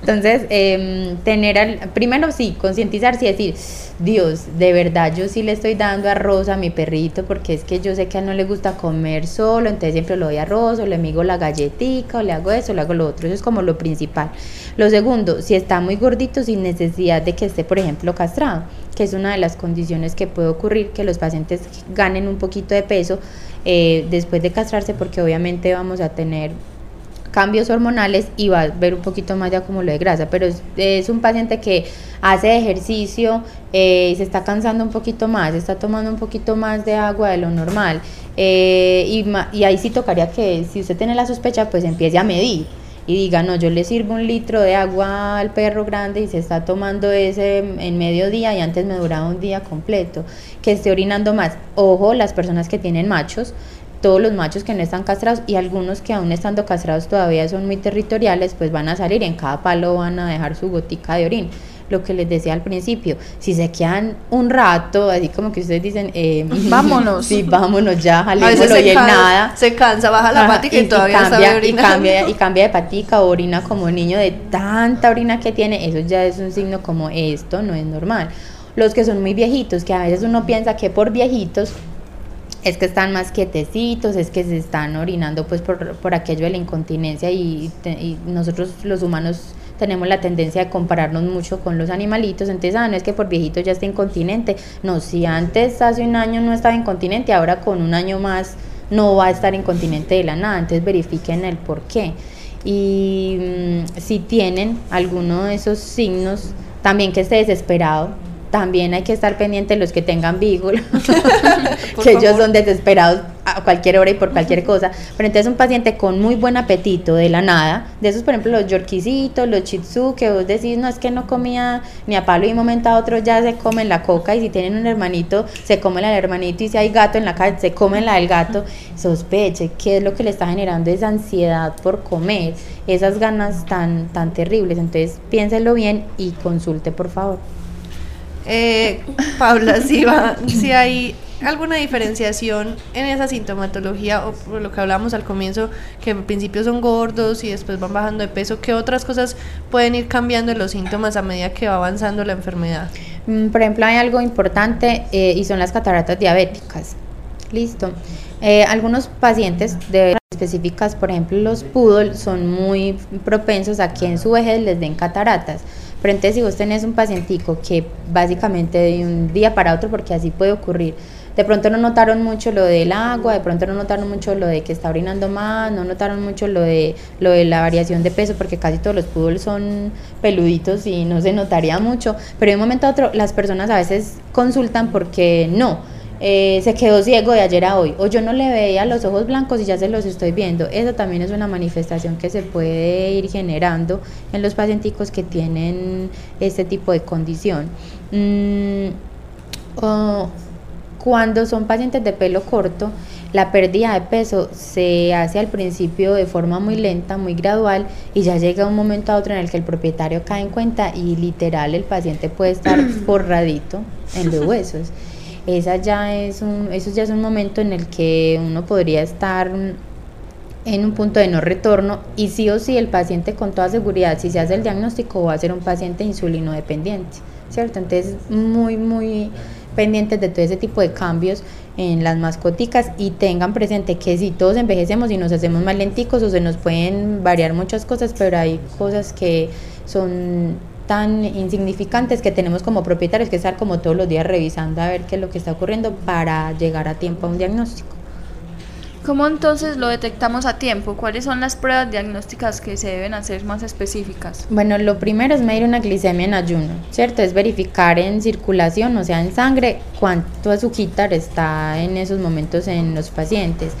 Entonces, em, tener al, primero sí, concientizarse y decir, Dios, de verdad yo sí le estoy dando arroz a mi perrito porque es que yo sé que a él no le gusta comer solo, entonces siempre le doy arroz o le migo la galletica o le hago eso, o le hago lo otro, eso es como lo principal. Lo segundo, si está muy gordito sin necesidad de que esté, por ejemplo, castrado, que es una de las condiciones que puede ocurrir, que los pacientes ganen un poquito de peso eh, después de castrarse porque obviamente vamos a tener cambios hormonales y va a ver un poquito más de acúmulo de grasa, pero es, un paciente que hace ejercicio eh, y se está cansando un poquito más, está tomando un poquito más de agua de lo normal eh, y, y ahí sí tocaría que si usted tiene la sospecha pues empiece a medir y diga, no, yo le sirvo un litro de agua al perro grande y se está tomando ese en mediodía y antes me duraba un día completo, que esté orinando más. Ojo, las personas que tienen machos, todos los machos que no están castrados y algunos que aún estando castrados todavía son muy territoriales, pues van a salir, en cada palo van a dejar su gotica de orín. Lo que les decía al principio, si se quedan un rato, así como que ustedes dicen, eh, Vámonos. Sí, vámonos ya, jalémoslo se, y can- nada. se cansa, baja la patica y, y- y todavía cambia, sabe y cambia, y cambia de patica, orina como niño de tanta orina que tiene, eso ya es un signo como esto no es normal. Los que son muy viejitos, que a veces uno piensa que por viejitos es que están más quietecitos, es que se están orinando pues por, por aquello de la incontinencia y, te- y nosotros los humanos tenemos la tendencia de compararnos mucho con los animalitos, entonces ah, no es que por viejito ya está incontinente, no, si antes hace un año no estaba incontinente, ahora con un año más no va a estar incontinente de la nada, entonces verifiquen el por qué. Y mm, si tienen alguno de esos signos, también que esté desesperado, también hay que estar pendiente de los que tengan Por que ellos favor. son desesperados a cualquier hora y por cualquier cosa. Pero entonces un paciente con muy buen apetito de la nada, de esos por ejemplo los yorquisitos, los shih tzu, que vos decís, no es que no comía ni a palo y de un momento a otro ya se comen la coca y si tienen un hermanito, se comen la del hermanito y si hay gato en la calle, se comen la del gato. Sospeche qué es lo que le está generando esa ansiedad por comer, esas ganas tan, tan terribles. Entonces piénselo bien y consulte por favor. Eh, Paula, si, hay alguna diferenciación en esa sintomatología o por lo que hablábamos al comienzo, que en principio son gordos y después van bajando de peso, ¿qué otras cosas pueden ir cambiando en los síntomas a medida que va avanzando la enfermedad? Mm, Por ejemplo, hay algo importante eh, y son las cataratas diabéticas. Listo. Eh, algunos pacientes de específicas, por ejemplo los poodle, son muy propensos a que en su vejez les den cataratas. Pero entonces si vos tenés un pacientico que básicamente de un día para otro, porque así puede ocurrir, de pronto no notaron mucho lo del agua, de pronto no notaron mucho lo de que está orinando más, no notaron mucho lo de lo de la variación de peso, porque casi todos los poodles son peluditos y no se notaría mucho, pero de un momento a otro las personas a veces consultan porque no, eh, se quedó ciego de ayer a hoy, o yo no le veía los ojos blancos y ya se los estoy viendo. Eso también es una manifestación que se puede ir generando en los pacienticos que tienen este tipo de condición. Mm, o cuando son pacientes de pelo corto, la pérdida de peso se hace al principio de forma muy lenta, muy gradual y ya llega un momento a otro en el que el propietario cae en cuenta y literal el paciente puede estar forradito en los huesos. Esa ya es un, eso ya es un momento en el que uno podría estar en un punto de no retorno y sí o sí el paciente con toda seguridad, si se hace el diagnóstico va a ser un paciente insulino dependiente, ¿cierto? Entonces muy, muy pendientes de todo ese tipo de cambios en las mascoticas y tengan presente que si todos envejecemos y nos hacemos más lenticos o se nos pueden variar muchas cosas, pero hay cosas que son tan insignificantes que tenemos como propietarios que estar como todos los días revisando a ver qué es lo que está ocurriendo para llegar a tiempo a un diagnóstico. ¿Cómo entonces lo detectamos a tiempo? ¿Cuáles son las pruebas diagnósticas que se deben hacer más específicas? Bueno, lo primero es medir una glicemia en ayuno, ¿cierto? Es verificar en circulación, o sea, en sangre, cuánto azúcar está en esos momentos en los pacientes.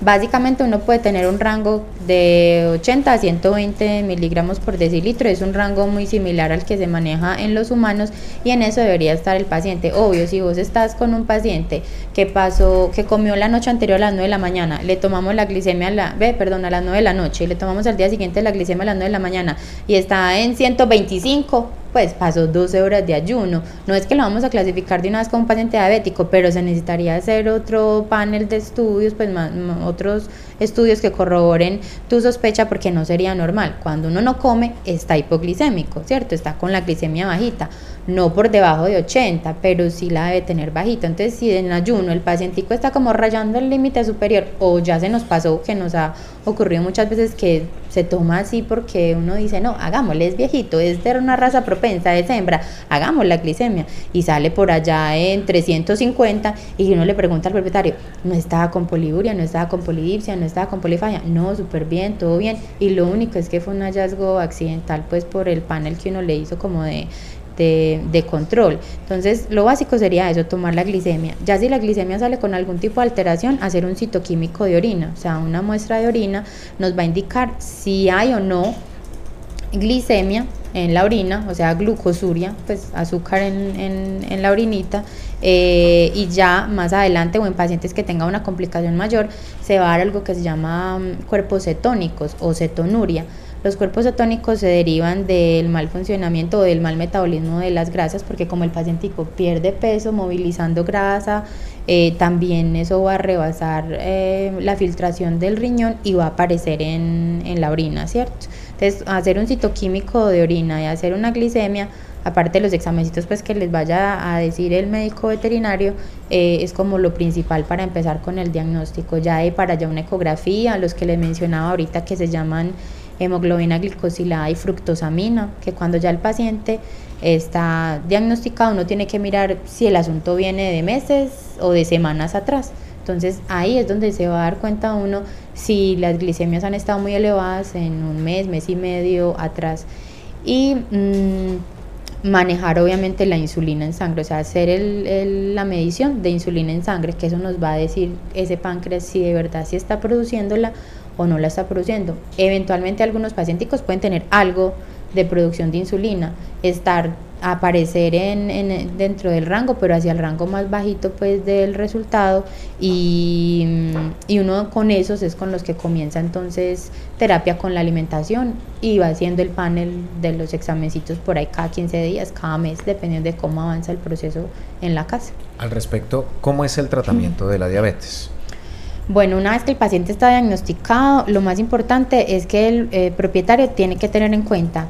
Básicamente uno puede tener un rango de 80 a 120 miligramos por decilitro, es un rango muy similar al que se maneja en los humanos y en eso debería estar el paciente. Obvio, si vos estás con un paciente que pasó, que comió la noche anterior a las 9 de la mañana, le tomamos la glicemia a la, ve, perdón, a las 9 de la noche y le tomamos al día siguiente la glicemia a las 9 de la mañana y está en 125, pues pasó 12 horas de ayuno. No es que lo vamos a clasificar de una vez como un paciente diabético, pero se necesitaría hacer otro panel de estudios, pues otros estudios que corroboren tu sospecha porque no sería normal. Cuando uno no come, está hipoglicémico, ¿cierto? Está con la glicemia bajita no por debajo de 80, pero sí la debe tener bajita. Entonces, si en ayuno el pacientico está como rayando el límite superior o ya se nos pasó que nos ha ocurrido muchas veces que se toma así porque uno dice, no, hagámosle, es viejito, es de una raza propensa, es hembra, hagamos la glicemia y sale por allá en 350 y uno le pregunta al propietario, no estaba con poliuria, no estaba con polidipsia, no estaba con polifagia, no, súper bien, todo bien y lo único es que fue un hallazgo accidental pues por el panel que uno le hizo como de de, control. Entonces, lo básico sería eso, tomar la glicemia. Ya si la glicemia sale con algún tipo de alteración, hacer un citoquímico de orina, o sea, una muestra de orina nos va a indicar si hay o no glicemia en la orina, o sea, glucosuria, pues azúcar en, en, la orinita, eh, y ya más adelante o en pacientes que tengan una complicación mayor, se va a dar algo que se llama mm, cuerpos cetónicos o cetonuria los cuerpos cetónicos se derivan del mal funcionamiento o del mal metabolismo de las grasas, porque como el pacientico pierde peso movilizando grasa, eh, también eso va a rebasar eh, la filtración del riñón y va a aparecer en, en la orina, ¿cierto? Entonces, hacer un citoquímico de orina y hacer una glicemia aparte de los examencitos pues que les vaya a decir el médico veterinario, eh, es como lo principal para empezar con el diagnóstico. Ya hay para allá una ecografía, los que les mencionaba ahorita que se llaman hemoglobina glicosilada y fructosamina, que cuando ya el paciente está diagnosticado uno tiene que mirar si el asunto viene de meses o de semanas atrás. Entonces ahí es donde se va a dar cuenta uno si las glicemias han estado muy elevadas en un mes, mes y medio atrás. Y mm, manejar obviamente la insulina en sangre, o sea, hacer el, la medición de insulina en sangre, que eso nos va a decir ese páncreas si de verdad sí está produciéndola o no la está produciendo. Eventualmente algunos pacientes pueden tener algo de producción de insulina, estar aparecer en, dentro del rango, pero hacia el rango más bajito pues del resultado y, y, uno con esos es con los que comienza entonces terapia con la alimentación y va haciendo el panel de los examencitos por ahí cada 15 días, cada mes, dependiendo de cómo avanza el proceso en la casa. Al respecto, ¿cómo es el tratamiento de la diabetes? Bueno, una vez que el paciente está diagnosticado, lo más importante es que el eh, propietario tiene que tener en cuenta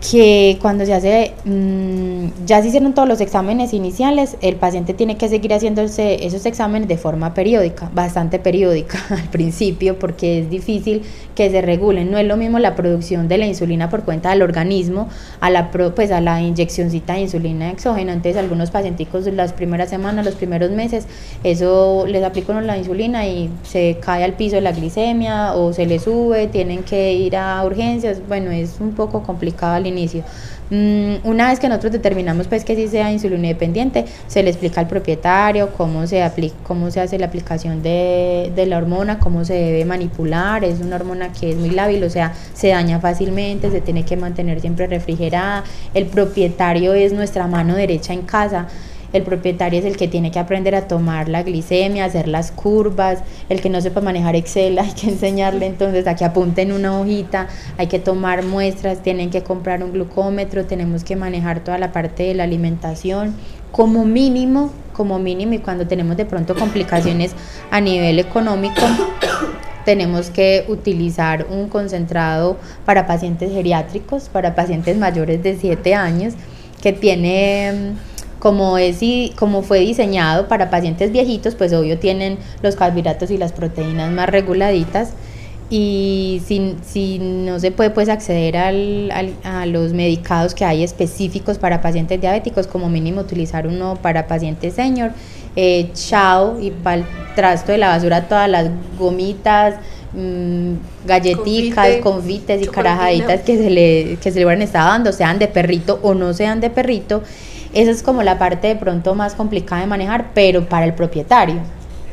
que cuando se hace, mm, ya se hicieron todos los exámenes iniciales, el paciente tiene que seguir haciéndose esos exámenes de forma periódica, bastante periódica al principio, porque es difícil que se regulen. No es lo mismo la producción de la insulina por cuenta del organismo a la, pues a la inyeccióncita de insulina exógena. Entonces, algunos pacientes las primeras semanas, los primeros meses, eso les aplican la insulina y se cae al piso la glicemia o se le sube, tienen que ir a urgencias. Bueno, es un poco complicado al inicio. Mm, una vez que nosotros determinamos pues que sí sea insulina dependiente, se le explica al propietario cómo se aplica, cómo se hace la aplicación de, de, la hormona, cómo se debe manipular, es una hormona que es muy lábil, o sea, se daña fácilmente, se tiene que mantener siempre refrigerada, el propietario es nuestra mano derecha en casa, el propietario es el que tiene que aprender a tomar la glicemia, hacer las curvas, el que no sepa manejar Excel hay que enseñarle entonces a que apunte en una hojita, hay que tomar muestras, tienen que comprar un glucómetro, tenemos que manejar toda la parte de la alimentación como mínimo, como mínimo y cuando tenemos de pronto complicaciones a nivel económico tenemos que utilizar un concentrado para pacientes geriátricos, para pacientes mayores de 7 años, que tiene como, es, como fue diseñado para pacientes viejitos, pues obvio tienen los carbohidratos y las proteínas más reguladitas y si, si no se puede pues acceder al, a los medicados que hay específicos para pacientes diabéticos, como mínimo utilizar uno para pacientes senior eh, chao y para el trasto de la basura todas las gomitas, mm, galletitas, Confite, confites y carajaditas que se le que se le hubieran estado dando, sean de perrito o no sean de perrito. Esa es como la parte de pronto más complicada de manejar, pero para el propietario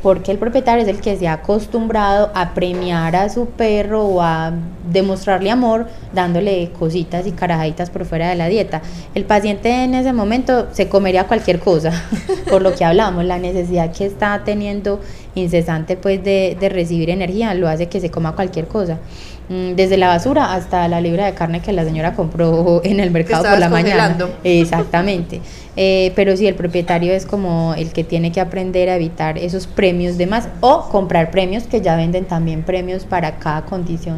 porque el propietario es el que se ha acostumbrado a premiar a su perro o a demostrarle amor dándole cositas y carajaditas por fuera de la dieta. El paciente en ese momento se comería cualquier cosa, por lo que hablamos, la necesidad que está teniendo incesante pues de, de recibir energía lo hace que se coma cualquier cosa. Mm, Desde la basura hasta la libra de carne que la señora compró en el mercado por la mañana. congelando. Exactamente. Eh, pero sí, el propietario es como el que tiene que aprender a evitar esos premios de más o comprar premios que ya venden también premios para cada condición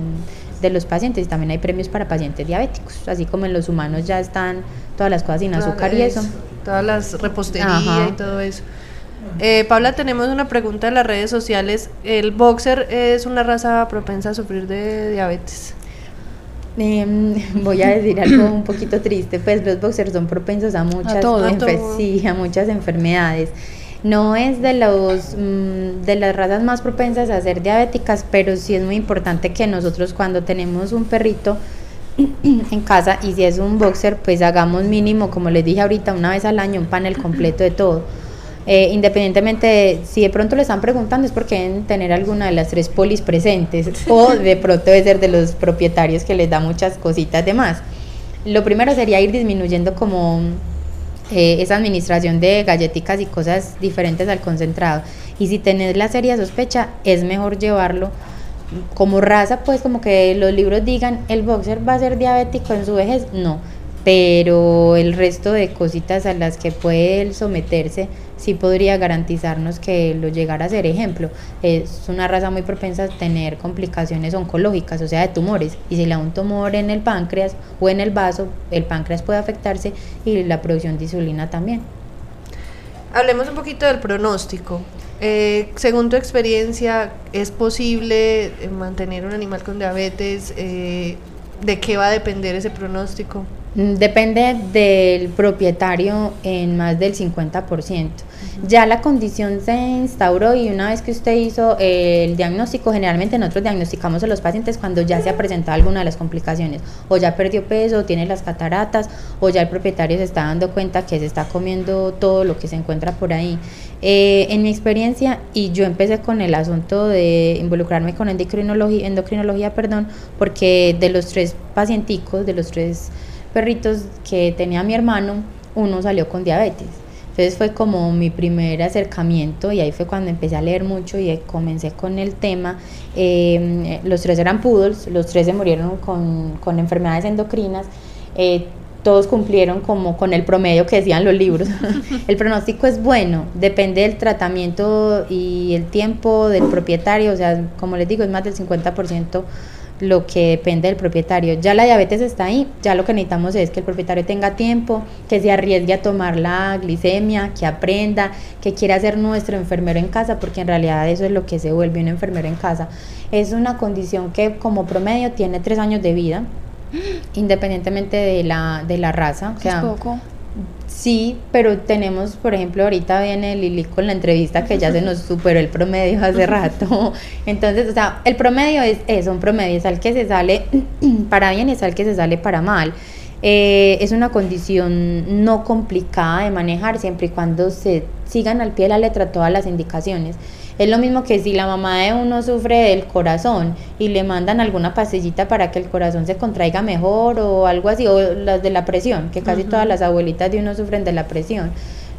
de los pacientes. Y también hay premios para pacientes diabéticos, así como en los humanos ya están todas las cosas sin azúcar y eso. Todas las repostería Ajá. y todo eso. Eh, Paula, tenemos una pregunta en las redes sociales. ¿El boxer es una raza propensa a sufrir de diabetes? Em, voy a decir algo un poquito triste, pues los boxers son propensos a muchas, todo. A enfe- todo. sí, a muchas enfermedades. No es de los mm, de las razas más propensas a ser diabéticas, pero sí es muy importante que nosotros cuando tenemos un perrito en casa y si es un boxer, pues hagamos mínimo, como les dije ahorita, una vez al año un panel completo de todo. Eh, independientemente de si de pronto le están preguntando es porque deben tener alguna de las tres polis presentes o de pronto debe ser de los propietarios que les da muchas cositas de más. Lo primero sería ir disminuyendo como eh, esa administración de galletitas y cosas diferentes al concentrado. Y si tenés la seria sospecha, es mejor llevarlo como raza, pues como que los libros digan, el boxer va a ser diabético en su vejez, no, pero el resto de cositas a las que puede él someterse sí podría garantizarnos que lo llegara a ser ejemplo. Es una raza muy propensa a tener complicaciones oncológicas, o sea, de tumores, y si le da un tumor en el páncreas o en el vaso, el páncreas puede afectarse y la producción de insulina también. Hablemos un poquito del pronóstico. Eh, según tu experiencia, ¿es posible eh, mantener un animal con diabetes? Eh, ¿De qué va a depender ese pronóstico? Mm, Depende del propietario en más del 50%. Ya la condición se instauró y una vez que usted hizo el diagnóstico, generalmente nosotros diagnosticamos a los pacientes cuando ya se ha presentado alguna de las complicaciones, o ya perdió peso, o tiene las cataratas, o ya el propietario se está dando cuenta que se está comiendo todo lo que se encuentra por ahí. Eh, en mi experiencia, y yo empecé con el asunto de involucrarme con endocrinología, endocrinología perdón, porque de los tres pacienticos, de los tres perritos que tenía mi hermano, uno salió con diabetes. Entonces fue como mi primer acercamiento y ahí fue cuando empecé a leer mucho y comencé con el tema. Eh, los tres eran poodles, los tres se murieron con, con enfermedades endocrinas. Eh, todos cumplieron como con el promedio que decían los libros. el pronóstico es bueno, depende del tratamiento y el tiempo del propietario, o sea, como les digo, es más del 50% lo que depende del propietario. Ya la diabetes está ahí, ya lo que necesitamos es que el propietario tenga tiempo, que se arriesgue a tomar la glicemia, que aprenda, que quiera ser nuestro enfermero en casa, porque en realidad eso es lo que se vuelve un enfermero en casa. Es una condición que como promedio tiene tres años de vida, independientemente de la, de la raza. O Es sea, poco. Sí, pero tenemos, por ejemplo, ahorita viene Lili con la entrevista que ya se nos superó el promedio hace rato. Entonces, o sea, el promedio es eso, un promedio es al que se sale para bien y es al que se sale para mal. Eh, es una condición no complicada de manejar siempre y cuando se sigan al pie de la letra todas las indicaciones. Es lo mismo que si la mamá de uno sufre del corazón y le mandan alguna pastillita para que el corazón se contraiga mejor o algo así, o las de la presión, que casi todas las abuelitas de uno sufren de la presión.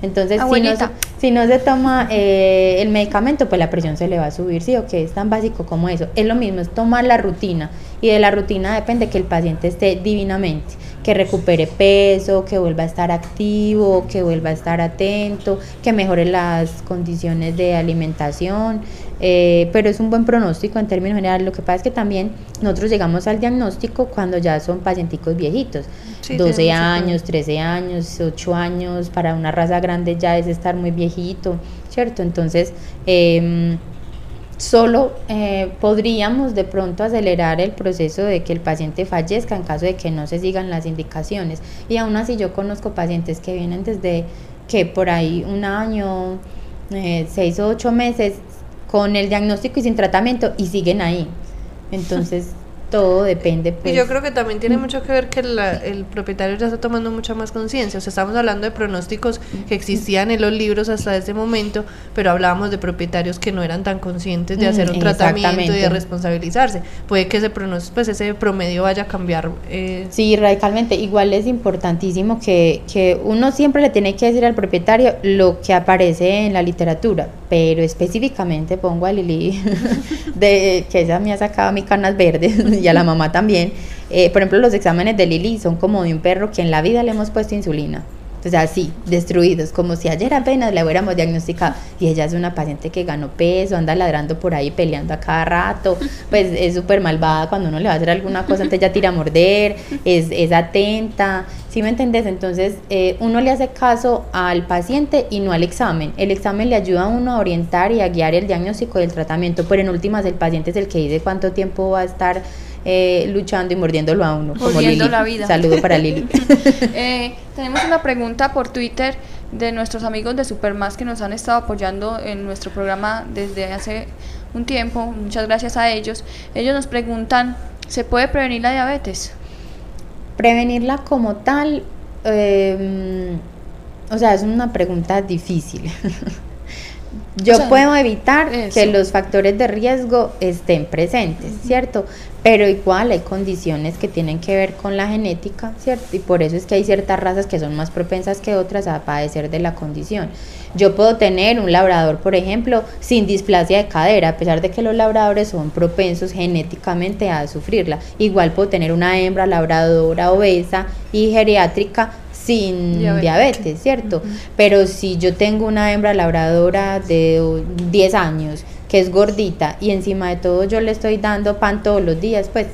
Entonces, si no, se, si no se toma eh, el medicamento, pues la presión se le va a subir, sí, o que es tan básico como eso. Es lo mismo, es tomar la rutina. Y de la rutina depende que el paciente esté divinamente, que recupere peso, que vuelva a estar activo, que vuelva a estar atento, que mejore las condiciones de alimentación. eh, pero es un buen pronóstico en términos generales. Lo que pasa es que también nosotros llegamos al diagnóstico cuando ya son pacienticos viejitos, Sí, 12 tiene mucho años, 13 años, 8 años, para una raza grande ya es estar muy viejito, ¿cierto? Entonces, em, solo eh, podríamos de pronto acelerar el proceso de que el paciente fallezca en caso de que no se sigan las indicaciones. Y aún así yo conozco pacientes que vienen desde que por ahí un año, eh, seis o ocho meses con el diagnóstico y sin tratamiento y siguen ahí. Entonces, todo depende. Pues. Y yo creo que también tiene mucho que ver que la- el propietario ya está tomando mucha más conciencia. O sea, estamos hablando de pronósticos que existían en los libros hasta ese momento, pero hablábamos de propietarios que no eran tan conscientes de Mm, hacer un tratamiento y de responsabilizarse. Puede que ese pronóstico, pues ese promedio vaya a cambiar. eh, Sí, radicalmente. Igual es importantísimo que, que uno siempre le tiene que decir al propietario lo que aparece en la literatura, pero específicamente pongo a Lili, de, que esa me ha sacado mis canas verdes y a la mamá también. Eh, por ejemplo, los exámenes de Lili son como de un perro que en la vida le hemos puesto insulina. O sea, sí, destruidos, como si ayer apenas la hubiéramos diagnosticado. Y ella es una paciente que ganó peso, anda ladrando por ahí, peleando a cada rato. Pues es súper malvada cuando uno le va a hacer alguna cosa, entonces ya tira a morder, es, es atenta. ¿Sí me entendés? Entonces, eh, uno le hace caso al paciente y no al examen. El examen le ayuda a uno a orientar y a guiar el diagnóstico y el tratamiento, pero en últimas, el paciente es el que dice cuánto tiempo va a estar eh, luchando y mordiéndolo a uno. Como Jodiendo Lili. la vida. Saludo para Lili. Eh, tenemos una pregunta por Twitter de nuestros amigos de Supermas que nos han estado apoyando en nuestro programa desde hace un tiempo. Muchas gracias a ellos. Ellos nos preguntan, ¿se puede prevenir la diabetes? Prevenirla como tal, eh, o sea, es una pregunta difícil. Yo O sea, puedo evitar eso. que los factores de riesgo estén presentes, ¿cierto? Pero igual hay condiciones que tienen que ver con la genética, ¿cierto? Y por eso es que hay ciertas razas que son más propensas que otras a padecer de la condición. Yo puedo tener un labrador, por ejemplo, sin displasia de cadera, a pesar de que los labradores son propensos genéticamente a sufrirla. Igual puedo tener una hembra labradora obesa y geriátrica sin Diabetes. diabetes, ¿cierto? Pero si yo tengo una hembra labradora de uh, 10 años que es gordita y encima de todo yo le estoy dando pan todos los días, pues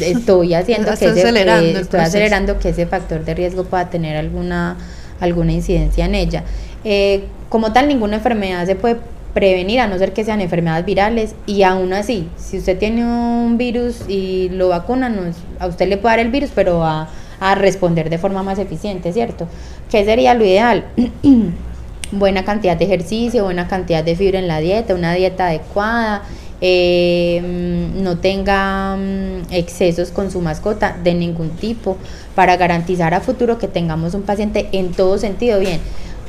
estoy haciendo que ese, acelerando eh, estoy proceso. acelerando que ese factor de riesgo pueda tener alguna alguna incidencia en ella. Eh, como tal, ninguna enfermedad se puede prevenir a no ser que sean enfermedades virales y aún así, si usted tiene un virus y lo vacuna, no a usted le puede dar el virus, pero va a responder de forma más eficiente, ¿cierto? ¿Qué sería lo ideal? buena cantidad de ejercicio, buena cantidad de fibra en la dieta, una dieta adecuada, eh, mm, no tenga mm, excesos con su mascota de ningún tipo para garantizar a futuro que tengamos un paciente en todo sentido bien.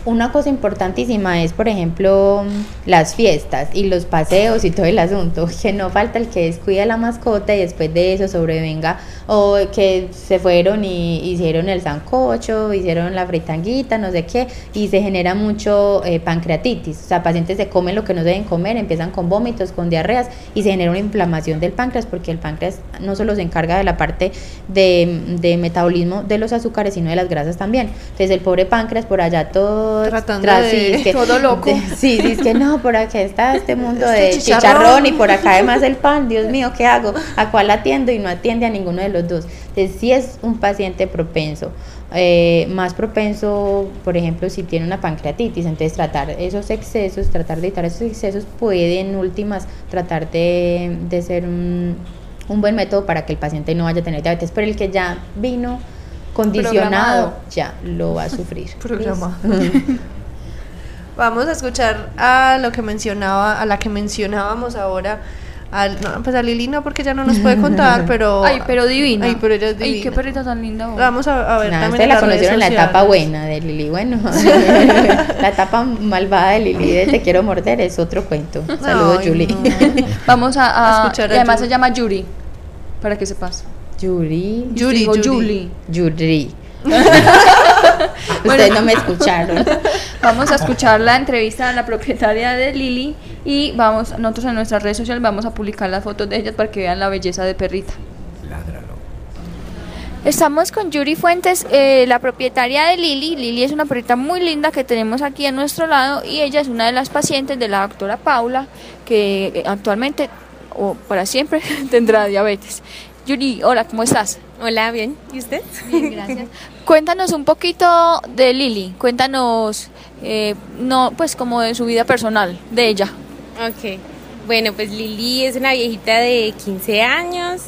Una cosa importantísima es, por ejemplo, mm, las fiestas y los paseos y todo el asunto, que no falta el que descuida la mascota y después de eso sobrevenga o que se fueron y hicieron el sancocho, hicieron la fritanguita, no sé qué, y se genera mucho eh, pancreatitis. O sea, pacientes se comen lo que no deben comer, empiezan con vómitos, con diarreas y se genera una inflamación del páncreas porque el páncreas no solo se encarga de la parte de, de metabolismo de los azúcares, sino de las grasas también. Entonces el pobre páncreas por allá todo Tratando de- sí, es que- todo loco. de- sí, dice que no, por acá está este mundo Este de chicharrón. chicharrón y por acá además el pan, Dios mío, ¿qué hago? ¿A cuál atiendo? Y no atiende a ninguno de los dos. Entonces, sí es un paciente propenso, eh, más propenso, por ejemplo, si tiene una pancreatitis, entonces tratar esos excesos, tratar de evitar esos excesos puede en últimas tratar de, de ser un, un buen método para que el paciente no vaya a tener diabetes, pero el que ya vino condicionado, Programado. ya lo va a sufrir. Programado. Vamos a escuchar a lo que mencionaba, a la que mencionábamos ahora. Al, no, pues a Lili no, porque ya no nos puede contar, pero. Ay, pero divina. Ay, pero ella es Ay, divina. qué perrita tan linda. vos. Vamos a, a ver Nada, también la conocieron en la etapa buena de Lili. Bueno, la etapa malvada de Lili de Te quiero morder es otro cuento. Saludos, Ay, Julie. no. Vamos a, A a- escuchar y además Yuri. se llama Yuri, para que sepas. Yuri. Yuri, Yuri. Julie. Yuri. Ustedes no me escucharon. Vamos a escuchar la entrevista a la propietaria de Lili y vamos, nosotros en nuestras redes sociales vamos a publicar las fotos de ellas para que vean la belleza de perrita. Ládralo. Estamos con Yuri Fuentes, eh, la propietaria de Lili. Lili es una perrita muy linda que tenemos aquí a nuestro lado y ella es una de las pacientes de la doctora Paula que eh, actualmente o para siempre tendrá diabetes. Yuri, hola, ¿cómo estás? Hola, bien. ¿Y usted? Bien, gracias. Cuéntanos un poquito de Lili, cuéntanos, eh, no, pues como de su vida personal, de ella. Ok. Bueno, pues Lili es una viejita de 15 años.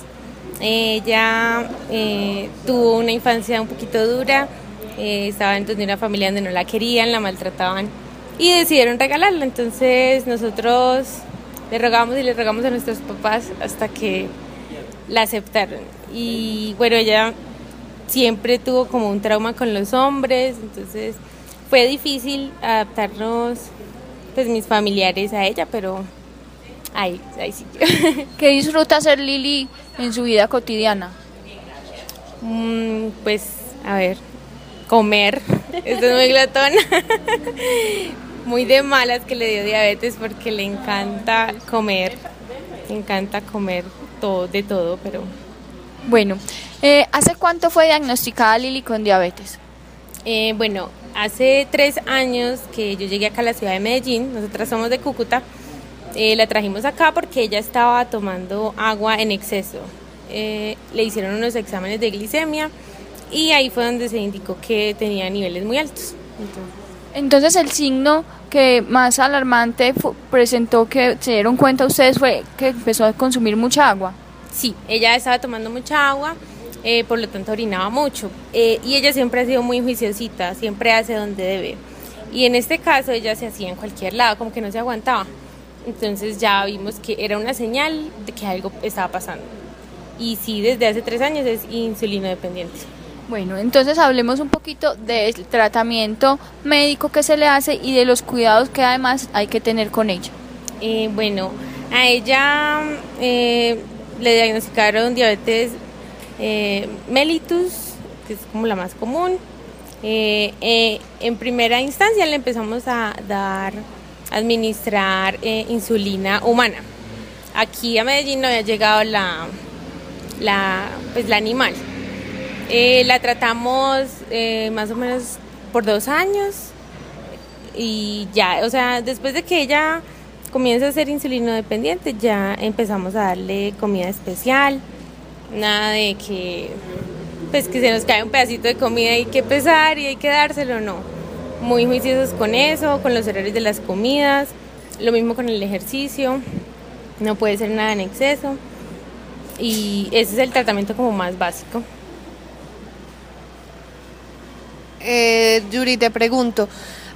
Ella eh, tuvo una infancia un poquito dura. eh, estaba dentro de una familia donde no la querían, la maltrataban y decidieron regalarla. Entonces nosotros le rogamos y le rogamos a nuestros papás hasta que la aceptaron. Y bueno, ella siempre tuvo como un trauma con los hombres, entonces fue difícil adaptarnos, pues mis familiares a ella, pero ahí, ahí sí. ¿Qué disfruta hacer Lili en su vida cotidiana? Mm, pues, a ver, comer. Esto es muy glotona. muy de malas que le dio diabetes porque le encanta comer. Le encanta comer todo, de todo, pero... Bueno, eh, ¿hace cuánto fue diagnosticada Lili con diabetes? Eh, bueno, hace tres años que yo llegué acá a la ciudad de Medellín, nosotras somos de Cúcuta, eh, la trajimos acá porque ella estaba tomando agua en exceso. le hicieron unos exámenes de glicemia y ahí fue donde se indicó que tenía niveles muy altos. Entonces, el signo que más alarmante presentó que se dieron cuenta ustedes fue que empezó a consumir mucha agua. Sí, ella estaba tomando mucha agua, eh, por lo tanto orinaba mucho. Eh, y ella siempre ha sido muy juiciosita, siempre hace donde debe. Y en este caso ella se hacía en cualquier lado, como que no se aguantaba. Entonces ya vimos que era una señal de que algo estaba pasando. Y sí, desde hace tres años es insulino dependiente. Bueno, entonces hablemos un poquito del tratamiento médico que se le hace y de los cuidados que además hay que tener con ella. Eh, bueno, a ella eh, le diagnosticaron diabetes eh, mellitus, que es como la más común. en primera instancia le empezamos a dar, administrar insulina humana. Aquí a Medellín no había llegado la, la, pues, la animal. Eh, la tratamos eh, más o menos por dos años y ya, o sea, después de que ella comienza a ser insulino dependiente, ya empezamos a darle comida especial, nada de que pues que se nos cae un pedacito de comida y hay que pesar y hay que dárselo, no. Muy juiciosos con eso, con los horarios de las comidas, lo mismo con el ejercicio, no puede ser nada en exceso y ese es el tratamiento como más básico. Eh, Yuri, te pregunto,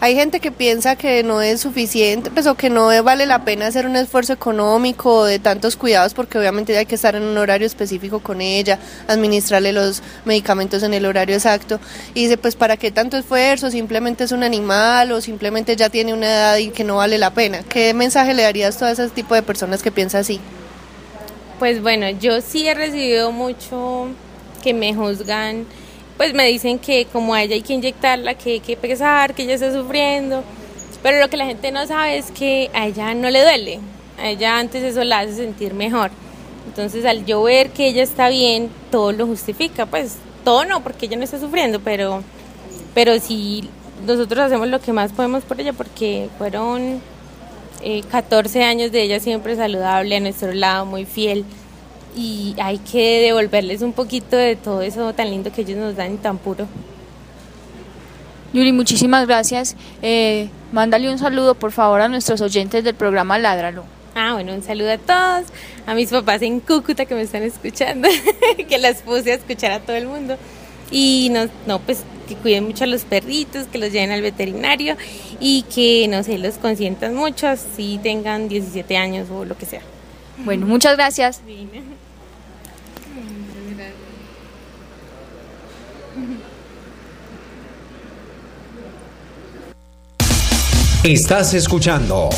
hay gente que piensa que no es suficiente, pues o que no vale la pena hacer un esfuerzo económico de tantos cuidados porque obviamente hay que estar en un horario específico con ella, administrarle los medicamentos en el horario exacto. Y dice, pues ¿para qué tanto esfuerzo? Simplemente es un animal o simplemente ya tiene una edad y que no vale la pena. ¿Qué mensaje le darías a ese tipo de personas que piensan así? Pues bueno, yo sí he recibido mucho que me juzgan pues me dicen que como a ella hay que inyectarla, que hay que pesar, que ella está sufriendo. Pero lo que la gente no sabe es que a ella no le duele. A ella antes eso la hace sentir mejor. Entonces al yo ver que ella está bien, todo lo justifica. Pues todo no, porque ella no está sufriendo, pero, pero sí nosotros hacemos lo que más podemos por ella porque fueron 14 eh, años de ella siempre saludable, a nuestro lado, muy fiel y hay que devolverles un poquito de todo eso tan lindo que ellos nos dan y tan puro. Yuri, muchísimas gracias. Eh, mándale un saludo, por favor, a nuestros oyentes del programa Ládralo. Ah, bueno, un saludo a todos, a mis papás en Cúcuta que me están escuchando, que las puse a escuchar a todo el mundo. Y no, no, pues que cuiden mucho a los perritos, que los lleven al veterinario y que, no sé, los consientan mucho, si tengan 17 años o lo que sea. Bueno, muchas gracias. Estás escuchando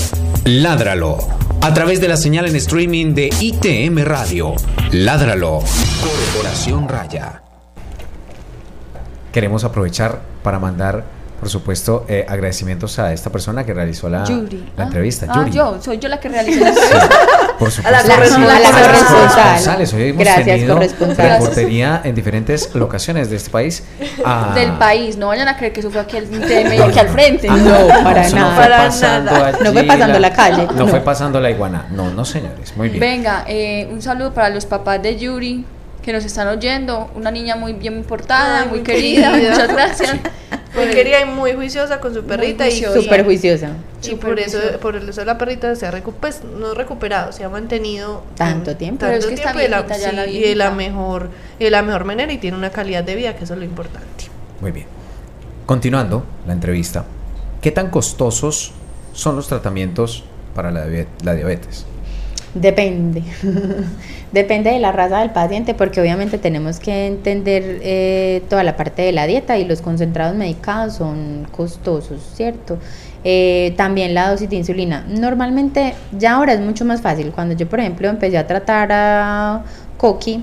Ládralo a través de la señal en streaming de ITM Radio. Ládralo, Corporación Raya. Queremos aprovechar para mandar por supuesto, eh, agradecimientos a esta persona que realizó la, la entrevista. Ah, yo, soy yo la que realizó la Por supuesto. A la, corresponsal. Hoy hemos Gracias, tenido reportería en diferentes locaciones de este país. Del país, no vayan a creer que eso fue aquí, aquí al frente. Ah, no, para nada. para nada. no fue pasando la, calle. No, fue pasando la iguana. No, no, señores. Muy bien. Venga, eh, un saludo para los papás de Yuri que nos están oyendo. Una niña muy bien portada, muy, querida. Muchas gracias. Muy querida y muy juiciosa con su perrita y súper juiciosa. Y por eso, por eso la perrita se ha pues, no recuperado, se ha mantenido tanto tiempo. Tanto tiempo y, la, y de la mejor, y de la mejor manera y tiene una calidad de vida que eso es lo importante. Muy bien. Continuando la entrevista, ¿Qué tan costosos son los tratamientos para la diabetes? Depende. Depende de la raza del paciente, porque obviamente tenemos que entender eh, toda la parte de la dieta y los concentrados medicados son costosos, ¿cierto? Eh, también la dosis de insulina. Normalmente, ya ahora es mucho más fácil. Cuando yo, por ejemplo, empecé a tratar a Coqui,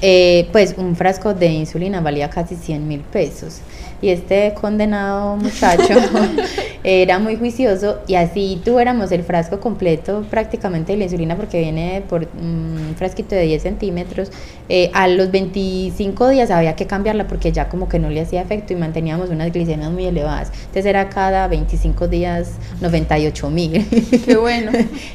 eh, pues un frasco de insulina valía casi 100 mil pesos. Y este condenado muchacho era muy juicioso y así tuviéramos el frasco completo prácticamente de la insulina porque viene por un frasquito de 10 centímetros. eh, a los 25 días había que cambiarla porque ya como que no le hacía efecto y manteníamos unas glicemias muy elevadas. Entonces era cada 25 días 98 mil. Qué bueno.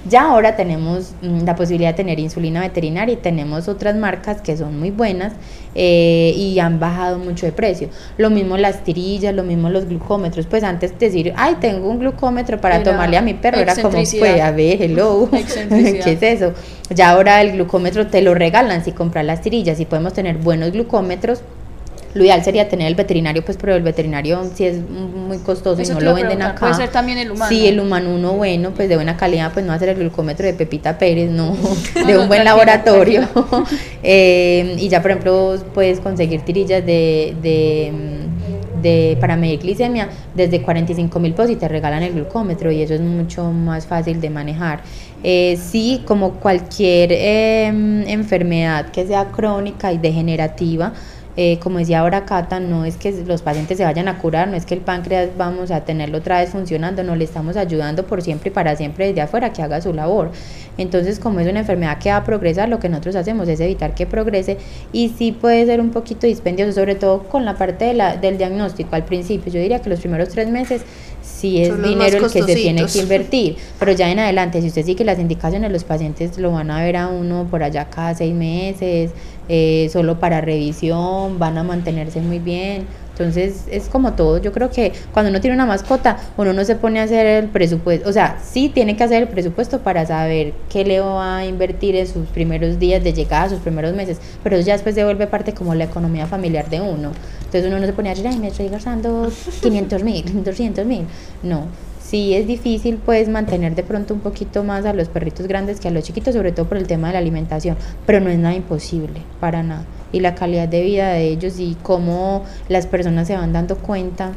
Ya ahora tenemos mm, la posibilidad de tener insulina veterinaria y tenemos otras marcas que son muy buenas eh, y han bajado mucho de precio. Lo mismo las tirillas, lo mismo los glucómetros. Pues antes decir, ay, tengo un glucómetro para Era tomarle a mi perro, era como, pues, a ver, hello. ¿qué es eso? Ya ahora el glucómetro te lo regalan si compras las tirillas y podemos tener buenos glucómetros. Lo ideal sería tener el veterinario, pues, pero el veterinario sí es muy costoso Eso y no lo venden acá. puede ser también el humano. Sí, el humano uno bueno, pues de buena calidad, pues no ser el glucómetro de Pepita Pérez, no, de No, un buen laboratorio. Eh, y ya, por ejemplo, puedes conseguir tirillas de, de, de- para medir glicemia desde 45 mil pesos y te regalan el glucómetro y eso es mucho más fácil de manejar. Eh, sí, como cualquier em, enfermedad que sea crónica y degenerativa, eh, como decía ahora Cata, no es que los pacientes se vayan a curar, no es que el páncreas vamos a tenerlo otra vez funcionando, no le estamos ayudando por siempre y para siempre desde afuera que haga su labor. Entonces, como es una enfermedad que va a progresar, lo que nosotros hacemos es evitar que progrese y sí puede ser un poquito dispendioso, sobre todo con la parte de la, del diagnóstico al principio. Yo diría que los primeros tres meses sí es dinero el que se tiene que invertir, pero ya en adelante, si usted sigue las indicaciones, los pacientes lo van a ver a uno por allá cada seis meses, eh, solo para revisión, van a mantenerse muy bien. Entonces es como todo, yo creo que cuando uno tiene una mascota, uno no se pone a hacer el presupuesto, o sea, sí tiene que hacer el presupuesto para saber qué le va a invertir en sus primeros días de llegada, sus primeros meses, pero eso ya después se vuelve parte como la economía familiar de uno. Entonces uno no se pone a decir, ay, me estoy gastando 500 mil, 200 mil. No, sí es difícil pues mantener de pronto un poquito más a los perritos grandes que a los chiquitos, sobre todo por el tema de la alimentación, pero no es nada imposible, para nada. Y la calidad de vida de ellos y cómo las personas se van dando cuenta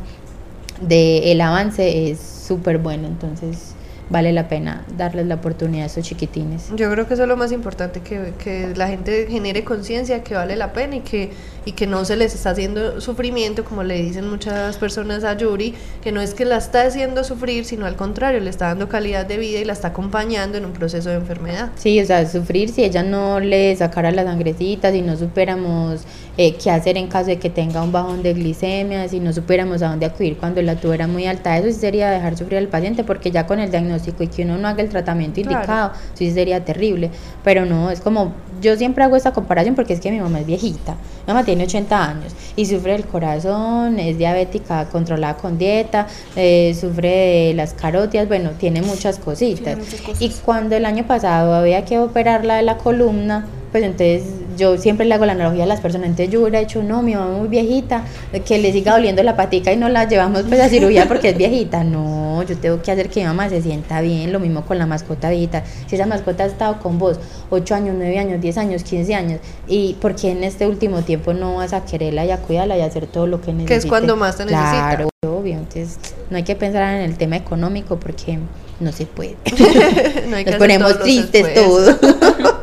del el avance es súper bueno, entonces vale la pena darles la oportunidad a esos chiquitines. Yo creo que eso es lo más importante, que, que la gente genere conciencia que vale la pena y que, y que no se les está haciendo sufrimiento, como le dicen muchas personas a Yuri, que no es que la está haciendo sufrir, sino al contrario, le está dando calidad de vida y la está acompañando en un proceso de enfermedad. Sí, o sea, sufrir si ella no le sacara la sangrecita, si no supiéramos eh, qué hacer en caso de que tenga un bajón de glicemia, si no supiéramos a dónde acudir cuando la tuviera muy alta, eso sí sería dejar sufrir al paciente, porque ya con el diagnóstico y que uno no haga el tratamiento Claro. indicado, sí sería terrible. Pero no, es como, yo siempre hago esta comparación porque es que mi mamá es viejita, mi mamá tiene 80 años y sufre del corazón, es diabética controlada con dieta, eh, sufre de las carotias, bueno, tiene muchas cositas. Y cuando el año pasado había que operarla de la columna, pues entonces yo siempre le hago la analogía a las personas, entonces yo hubiera hecho, no, mi mamá es muy viejita, que le siga doliendo la patica y no la llevamos pues a cirugía porque es viejita, no, yo tengo que hacer que mi mamá se sienta bien, lo mismo con la mascota viejita, si esa mascota ha estado con vos 8 años, 9 años, 10 años, 15 años, y por qué en este último tiempo no vas a quererla y a cuidarla y a hacer todo lo que necesite. Que es cuando más te necesita. Claro, obvio, entonces no hay que pensar en el tema económico porque no se puede. No hay que Nos ponemos tristes esfuerzos.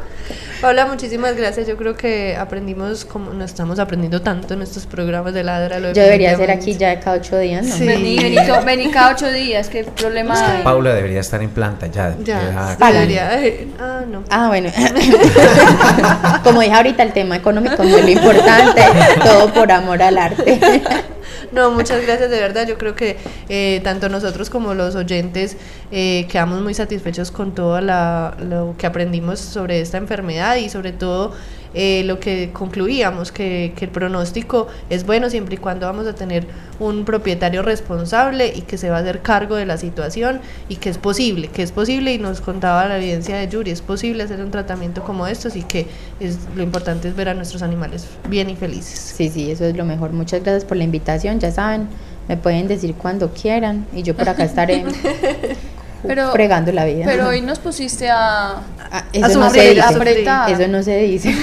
Paula, muchísimas gracias. Yo creo que aprendimos, como no estamos aprendiendo tanto en estos programas de ladra. Yo debería ser aquí ya cada ocho días, ¿no? Sí. Vení, vení, to- vení cada ocho días, qué problema hay. Paula debería estar en planta ya. Ya, ya- debería. Ah, no. Ah, bueno. Como dije ahorita, el tema económico no es lo importante, todo por amor al arte. No, muchas gracias de verdad. Yo creo que eh, tanto nosotros como los oyentes eh, quedamos muy satisfechos con todo la- lo que aprendimos sobre esta enfermedad y sobre todo eh, lo que concluíamos, que, que el pronóstico es bueno siempre y cuando vamos a tener un propietario responsable y que se va a hacer cargo de la situación y que es posible, que es posible y nos contaba la evidencia de Yuri, es posible hacer un tratamiento como estos y que es, lo importante es ver a nuestros animales bien y felices. Sí, sí, eso es lo mejor. Muchas gracias por la invitación. Ya saben, Me pueden decir cuando quieran y yo por acá estaré Pero- fregando la vida. Pero hoy nos pusiste a... Ah, eso, a no se sufrir, dice. a apretar. eso no se dice.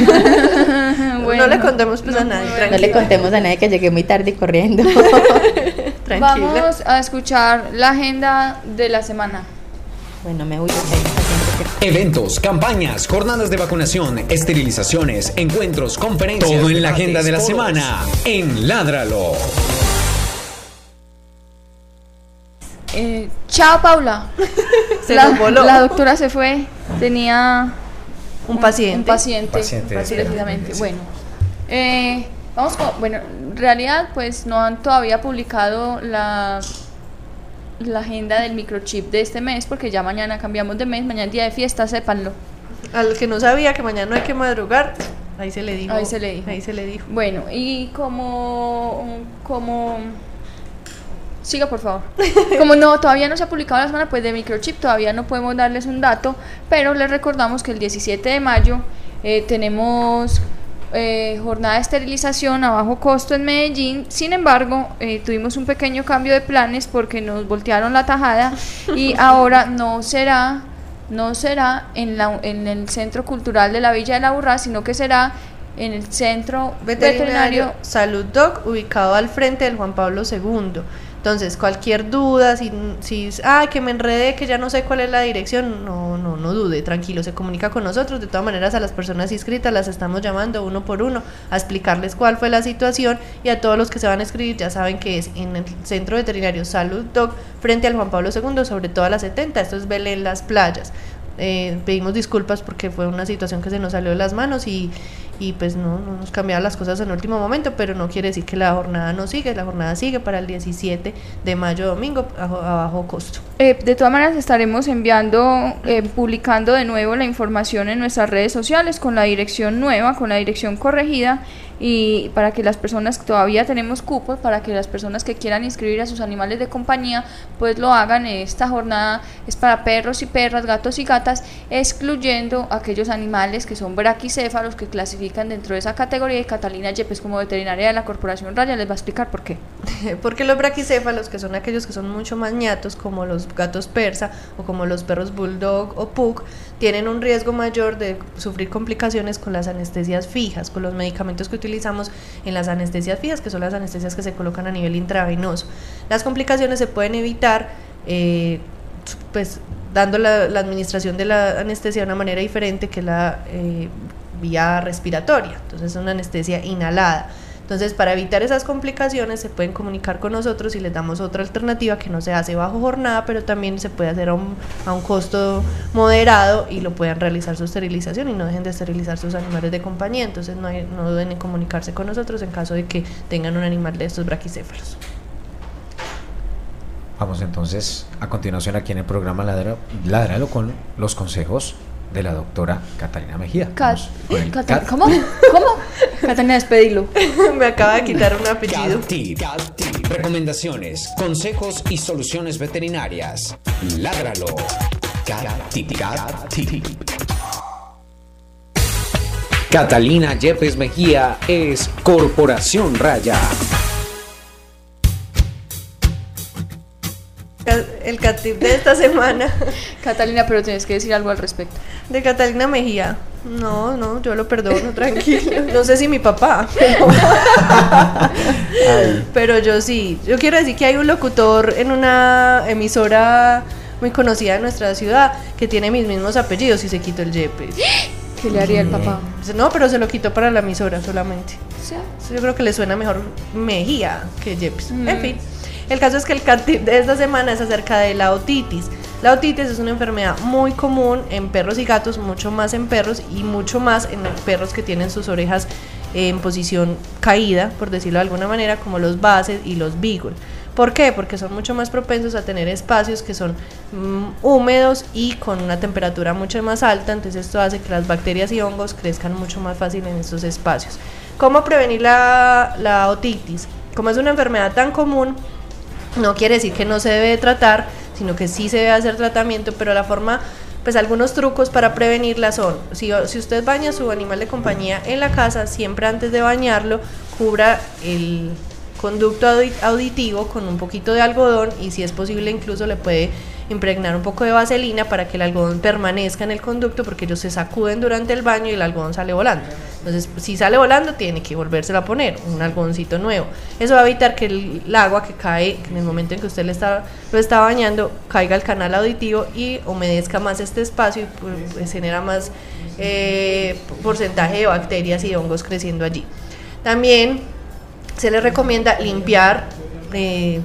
Bueno, no le contemos pues a nadie, no tranquila. le contemos a nadie que llegué muy tarde corriendo. Tranquila. Vamos a escuchar la agenda de la semana. bueno, me gente que- Eventos, campañas, jornadas de vacunación, esterilizaciones, encuentros, conferencias. Todo en la agenda de la semana en Ládralo. Eh, chao, Paula. Se la, nos voló. la doctora se fue. Tenía Un paciente. Un paciente, Paciente, precisamente. sí. Bueno, eh, vamos con, bueno, en realidad pues no han todavía publicado la la agenda del microchip de este mes porque ya mañana cambiamos de mes, mañana es día de fiesta, sépanlo. Al que no sabía que mañana no hay que madrugar, ahí se le dijo. Ahí se le dijo. Ahí se le dijo. Bueno, y como como Siga, por favor. Como no, todavía no se ha publicado la semana pues de microchip, todavía no podemos darles un dato, pero les recordamos que el 17 de mayo eh, tenemos eh, jornada de esterilización a bajo costo en Medellín. Sin embargo, eh, tuvimos un pequeño cambio de planes porque nos voltearon la tajada y ahora no será no será en, la, en el Centro Cultural de la Villa de la Burra, sino que será en el Centro Veterinario Veterinario Salud Doc, ubicado al frente del Juan Pablo II. Entonces, cualquier duda, si, si ah, que me enredé, que ya no sé cuál es la dirección, no, no, no dude, tranquilo, se comunica con nosotros. De todas maneras, a las personas inscritas las estamos llamando uno por uno a explicarles cuál fue la situación y a todos los que se van a escribir ya saben que es en el Centro Veterinario Salud Doc, frente al Juan Pablo II, sobre todo a las 70. Esto es Belén Las Playas. Eh, pedimos disculpas porque fue una situación que se nos salió de las manos y, y pues no, no nos cambiaron las cosas en último momento, pero no quiere decir que la jornada no sigue, la jornada sigue para el 17 de mayo domingo a, bajo costo. Eh, de todas maneras estaremos enviando, eh, publicando de nuevo la información en nuestras redes sociales con la dirección nueva, con la dirección corregida y para que las personas todavía tenemos cupos, para que las personas que quieran inscribir a sus animales de compañía, pues lo hagan. Esta jornada es para perros y perras, gatos y gatas, excluyendo aquellos animales que son braquicéfalos que clasifican dentro de esa categoría y Catalina Yepes como veterinaria de la Corporación Raya les va a explicar por qué. Porque los braquicéfalos, que son aquellos que son mucho más ñatos, como los gatos persa o como los perros bulldog o pug, tienen un riesgo mayor de sufrir complicaciones con las anestesias fijas, con los medicamentos que utilizamos en las anestesias fijas, que son las anestesias que se colocan a nivel intravenoso. Las complicaciones se pueden evitar, eh, pues dando la, administración de la anestesia de una manera diferente que la eh, vía respiratoria, entonces es una anestesia inhalada. Entonces, para evitar esas complicaciones, se pueden comunicar con nosotros y les damos otra alternativa que no se hace bajo jornada, pero también se puede hacer a un, costo moderado y lo puedan realizar su esterilización y no dejen de esterilizar sus animales de compañía. Entonces, no, hay- no duden en comunicarse con nosotros en caso de que tengan un animal de estos braquicéfalos. Vamos entonces a continuación aquí en el programa Ladra- Ladralo con los consejos de la doctora Catalina Mejía. Cat- Vamos ¿Cómo? ¿Cómo? Catalina, despedilo. Me acaba de quitar un apellido. Cat Tip. Cat Tip. Recomendaciones, consejos y soluciones veterinarias. Ládralo. Cat Tip. Cat Tip. Catalina Yepes Mejía es Corporación Raya. El catip de esta semana Catalina, pero tienes que decir algo al respecto. de Catalina Mejía. No, no, yo lo perdono, tranquilo. No sé si mi papá, pero, pero yo sí. Yo quiero decir que hay un locutor en una emisora muy conocida de nuestra ciudad que tiene mis mismos apellidos y se quitó el Yepes. ¿Qué le haría el papá? No, pero se lo quitó para la emisora solamente. Sí. Yo creo que le suena mejor Mejía que Yepes. Mm. En fin, el caso es que el catip de esta semana es acerca de la otitis. La otitis es una enfermedad muy común en perros y gatos, mucho más en perros y mucho más en perros que tienen sus orejas en posición caída, por decirlo de alguna manera, como los bases y los beagle. ¿Por qué? Porque son mucho más propensos a tener espacios que son mm, húmedos y con una temperatura mucho más alta, entonces esto hace que las bacterias y hongos crezcan mucho más fácil en estos espacios. ¿Cómo prevenir la otitis? Como es una enfermedad tan común, no quiere decir que no se debe tratar, sino que sí se debe hacer tratamiento, pero la forma, pues algunos trucos para prevenirla son, si, si usted baña a su animal de compañía en la casa, siempre antes de bañarlo, cubra el conducto audi- auditivo con un poquito de algodón y si es posible incluso le puede impregnar un poco de vaselina para que el algodón permanezca en el conducto porque ellos se sacuden durante el baño y el algodón sale volando. Entonces, si sale volando, tiene que volvérselo a poner, un algodoncito nuevo. Eso va a evitar que el, agua que cae en el momento en que usted le está, lo está bañando caiga al canal auditivo y humedezca más este espacio y pues, pues, genera más eh, porcentaje de bacterias y hongos creciendo allí. También se le recomienda limpiar eh,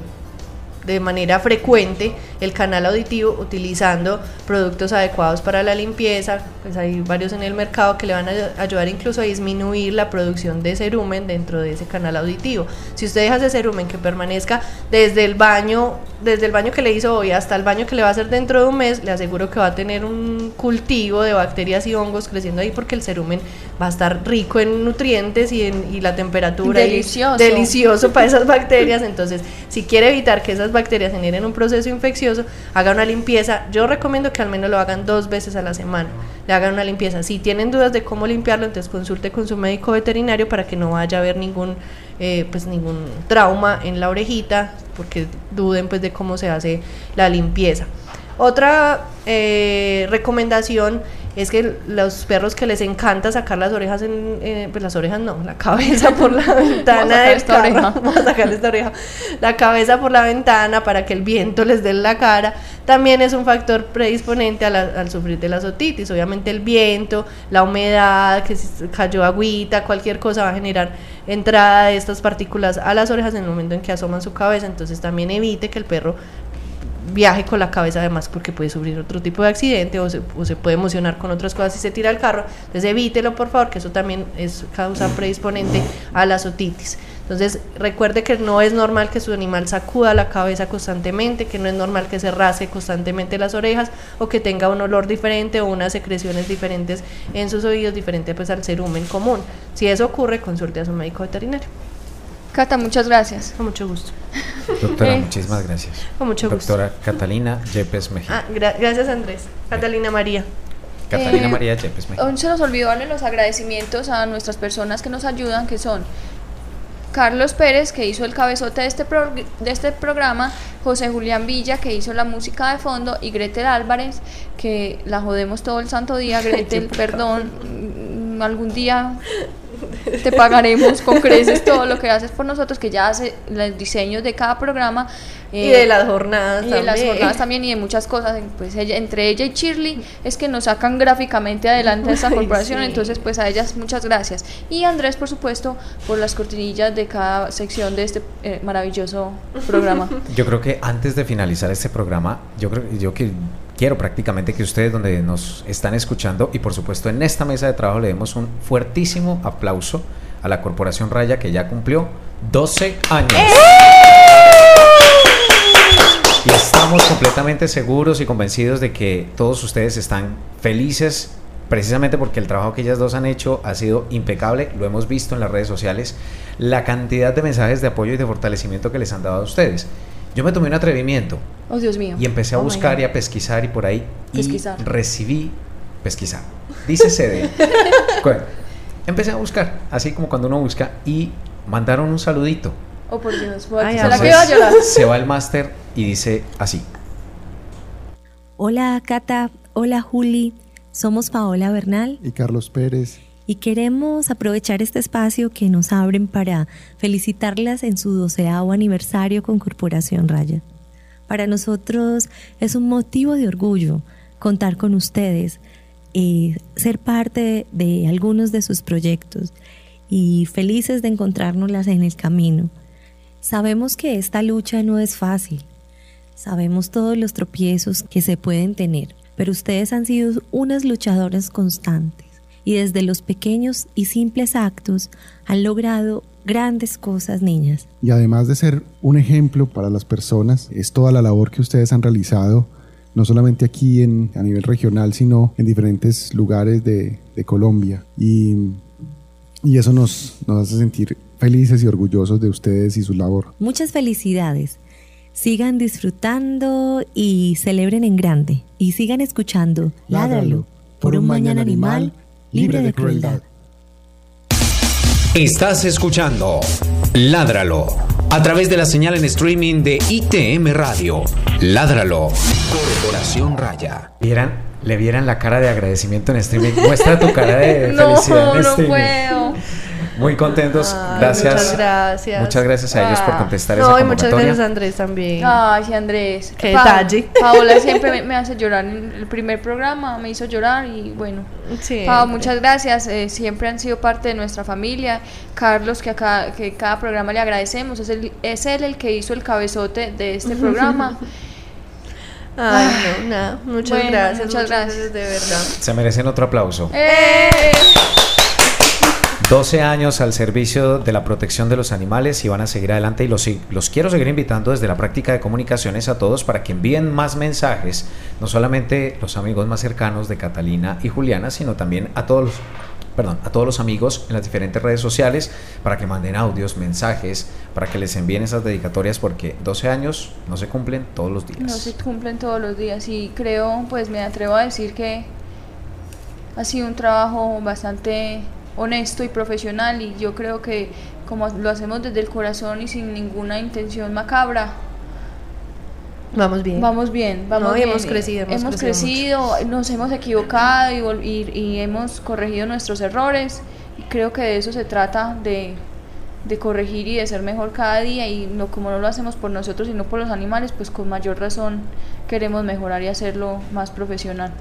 de manera frecuente el canal auditivo utilizando productos adecuados para la limpieza. Pues hay varios en el mercado que le van a ay- ayudar incluso a disminuir la producción de cerumen dentro de ese canal auditivo. Si usted deja ese cerumen que permanezca desde el baño, desde el baño que le hizo hoy hasta el baño que le va a hacer dentro de un mes, le aseguro que va a tener un cultivo de bacterias y hongos creciendo ahí porque el cerumen va a estar rico en nutrientes y, en, y la temperatura y Delicioso. delicioso para esas bacterias. Entonces, si quiere evitar que esas bacterias generen un proceso infeccioso, haga una limpieza. Yo recomiendo que al menos lo hagan dos veces a la semana. Le hagan una limpieza. Si tienen dudas de cómo limpiarlo, entonces consulte con su médico veterinario para que no vaya a haber ningún eh, pues ningún trauma en la orejita, porque duden pues de cómo se hace la limpieza. Otra eh, recomendación es que los perros que les encanta sacar las orejas en, eh, pues las orejas no, la cabeza por la ventana sacar del esta carro, oreja. vamos a sacar esta oreja, la cabeza por la ventana para que el viento les dé en la cara, también es un factor predisponente a la- al sufrir de la otitis. Obviamente el viento, la humedad, que si cayó agüita, cualquier cosa va a generar entrada de estas partículas a las orejas en el momento en que asoman su cabeza, entonces también evite que el perro viaje con la cabeza además porque puede sufrir otro tipo de accidente o se, o se puede emocionar con otras cosas si se tira el carro. Entonces evítelo por favor, que eso también es causa predisponente a la otitis. Entonces recuerde que no es normal que su animal sacuda la cabeza constantemente, que no es normal que se rasgue constantemente las orejas o que tenga un olor diferente o unas secreciones diferentes en sus oídos, diferente pues al cerumen común. Si eso ocurre, consulte a su médico veterinario. Cata, muchas gracias. Con mucho gusto. Doctora, Eh, muchísimas gracias. Con mucho gusto. Doctora Catalina Yepes Mejía. Ah, gra- gracias Andrés. Catalina María. Catalina eh, María Yepes Mejía. Aún se nos olvidó darle los agradecimientos a nuestras personas que nos ayudan, que son Carlos Pérez, que hizo el cabezote de este, pro- de este programa, José Julián Villa, que hizo la música de fondo, y Gretel Álvarez, que la jodemos todo el santo día. Gretel, perdón, algún día te pagaremos con creces todo lo que haces por nosotros, que ya hace los diseños de cada programa. Y eh, de las jornadas y de las también. jornadas también y de muchas cosas pues ella, entre ella y Shirley es que nos sacan gráficamente adelante esta Ay, corporación sí. entonces pues a ellas muchas gracias y Andrés por supuesto por las cortinillas de cada sección de este eh, maravilloso programa Yo creo que antes de finalizar este programa, yo creo yo que quiero prácticamente que ustedes donde nos están escuchando y por supuesto en esta mesa de trabajo le demos un fuertísimo aplauso a la Corporación Raya que ya cumplió 12 años. Y estamos completamente seguros y convencidos de que todos ustedes están felices precisamente porque el trabajo que ellas dos han hecho ha sido impecable, lo hemos visto en las redes sociales, la cantidad de mensajes de apoyo y de fortalecimiento que les han dado a ustedes. Yo me tomé un atrevimiento oh Dios mío y empecé a Oh buscar y a pesquisar y por ahí y Pesquisar. recibí pesquisar. Dice CD. Bueno, empecé a buscar, así como cuando uno busca y mandaron un saludito. oh por Dios Ay, ¿será amor. que iba a llorar? Se va el máster y dice así. Hola Cata, hola Juli, somos Paola Bernal Y Carlos Pérez. Y queremos aprovechar este espacio que nos abren para felicitarlas en su doceavo aniversario con Corporación Raya. Para nosotros es un motivo de orgullo contar con ustedes, eh, ser parte de algunos de sus proyectos y felices de encontrárnoslas en el camino. Sabemos que esta lucha no es fácil, Sabemos todos los tropiezos que se pueden tener, pero ustedes han sido unas luchadoras constantes y desde los pequeños y simples actos han logrado grandes cosas, niñas. Y además de ser un ejemplo para las personas, es toda la labor que ustedes han realizado, no solamente aquí en, a nivel regional, sino en diferentes lugares de, de Colombia. Y, y eso nos, nos hace sentir felices y orgullosos de ustedes y su labor. Muchas felicidades. Sigan disfrutando y celebren en grande. Y sigan escuchando Ládralo por un mañana animal libre de crueldad. Estás escuchando Ládralo a través de la señal en streaming de ITM Radio. Ládralo. Corporación Raya. Vieran, le vieran la cara de agradecimiento en streaming. Muestra tu cara de No, felicidad en no puedo. Muy contentos. Ay, gracias. Muchas gracias. Muchas gracias a ellos por Ah. contestar esa No, y muchas gracias a Andrés también. Ay, sí, Andrés. Qué Pa- detalle. Paola siempre me, me hace llorar. En el primer programa me hizo llorar y bueno. Sí, muchas gracias. eh, siempre han sido parte de nuestra familia. Carlos, que acá, que cada programa le agradecemos. Es, el, es él el que hizo el cabezote de este programa. Ay, no, nada. Muchas Bueno, gracias. muchas gracias. De verdad. Se merecen otro aplauso. ¡Eh! 12 años al servicio de la protección de los animales y van a seguir adelante y los, los quiero seguir invitando desde la práctica de comunicaciones a todos para que envíen más mensajes, no solamente los amigos más cercanos de Catalina y Juliana, sino también a todos los, perdón, a todos los amigos en las diferentes redes sociales para que manden audios, mensajes, para que les envíen esas dedicatorias porque 12 años no se cumplen todos los días. No se cumplen todos los días y creo, pues me atrevo a decir que ha sido un trabajo bastante honesto y profesional y yo creo que como lo hacemos desde el corazón y sin ninguna intención macabra, Vamos bien. vamos bien, vamos No, bien. hemos crecido, hemos hemos crecido crecido, nos hemos equivocado y, y- y hemos corregido nuestros errores y creo que de eso se trata de de corregir y de ser mejor cada día y no como no lo hacemos por nosotros sino por los animales pues con mayor razón queremos mejorar y hacerlo más profesional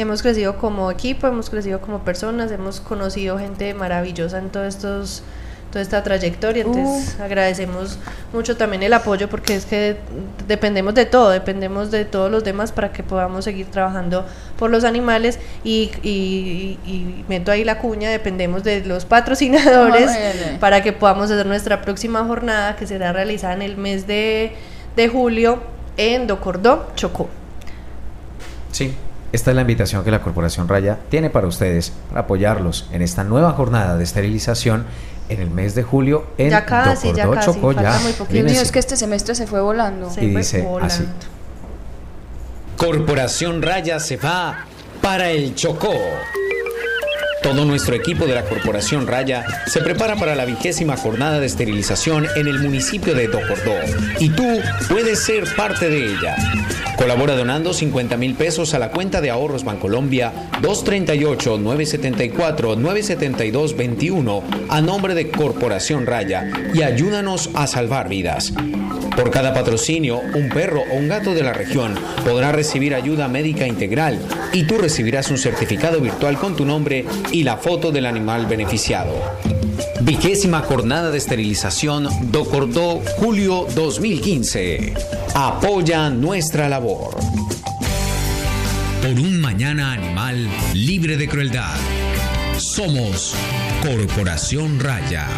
hemos crecido como equipo, hemos crecido como personas, hemos conocido gente maravillosa en todos estos toda esta trayectoria, entonces agradecemos mucho también el apoyo porque es que dependemos de todo, dependemos de todos los demás para que podamos seguir trabajando por los animales y, y- y meto ahí la cuña, dependemos de los patrocinadores para que podamos hacer nuestra próxima jornada que será realizada en el mes de, de julio en Docordó, Chocó. Sí, esta es la invitación que la Corporación Raya tiene para ustedes, para apoyarlos en esta nueva jornada de esterilización en el mes de julio en Ya casi, ya casi, Chocó, falta ya muy poquito. Dios mío, es que este semestre se fue volando Se Y fue dice volando. así. Corporación Raya se va para el Chocó. Todo nuestro equipo de la Corporación Raya se prepara para la vigésima jornada de esterilización en el municipio de Docordó. Y tú puedes ser parte de ella. Colabora donando 50 mil pesos a la cuenta de ahorros Bancolombia 238-974-972-21 a nombre de Corporación Raya y ayúdanos a salvar vidas. Por cada patrocinio, un perro o un gato de la región podrá recibir ayuda médica integral y tú recibirás un certificado virtual con tu nombre y la foto del animal beneficiado. Vigésima jornada de esterilización Docordó Julio 2015. Apoya nuestra labor. Por un mañana animal libre de crueldad. Somos Corporación Raya.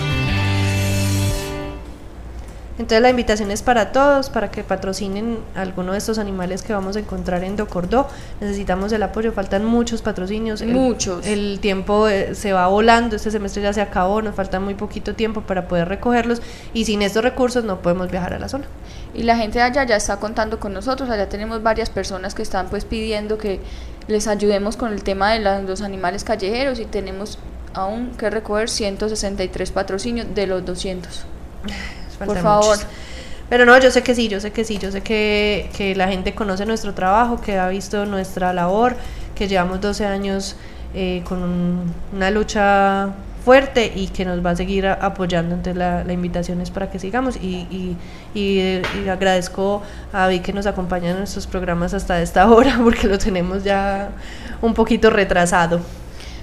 Entonces la invitación es para todos, para que patrocinen alguno de estos animales que vamos a encontrar en Docordó. Necesitamos el apoyo, faltan muchos patrocinios. Muchos. El, tiempo eh, se va volando, este semestre ya se acabó, nos falta muy poquito tiempo para poder recogerlos y sin estos recursos no podemos viajar a la zona. y la gente de allá ya está contando con nosotros allá tenemos varias personas que están pues pidiendo que les ayudemos con el tema de la- los animales callejeros y tenemos aún que recoger 163 patrocinios de los 200 por favor muchos. Pero no, yo sé que sí, yo sé que sí, yo sé que, que la gente conoce nuestro trabajo, que ha visto nuestra labor, que llevamos 12 años eh, con un- una lucha fuerte y que nos va a seguir a- apoyando. Entonces la, la invitación es para que sigamos y, y, y, y agradezco a Vic que nos acompaña en nuestros programas hasta esta hora porque lo tenemos ya un poquito retrasado.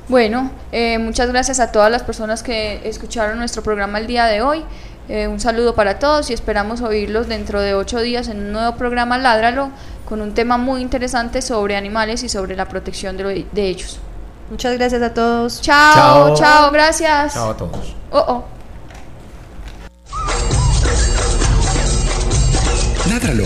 Bueno, eh, muchas gracias a todas las personas que escucharon nuestro programa el día de hoy. Eh, un saludo para todos y esperamos oírlos dentro de ocho días en un nuevo programa Ládralo con un tema muy interesante sobre animales y sobre la protección de, lo- de ellos. Muchas gracias a todos. Chao, Chao. chao, gracias. Chao a todos. Oh, oh. Ládralo,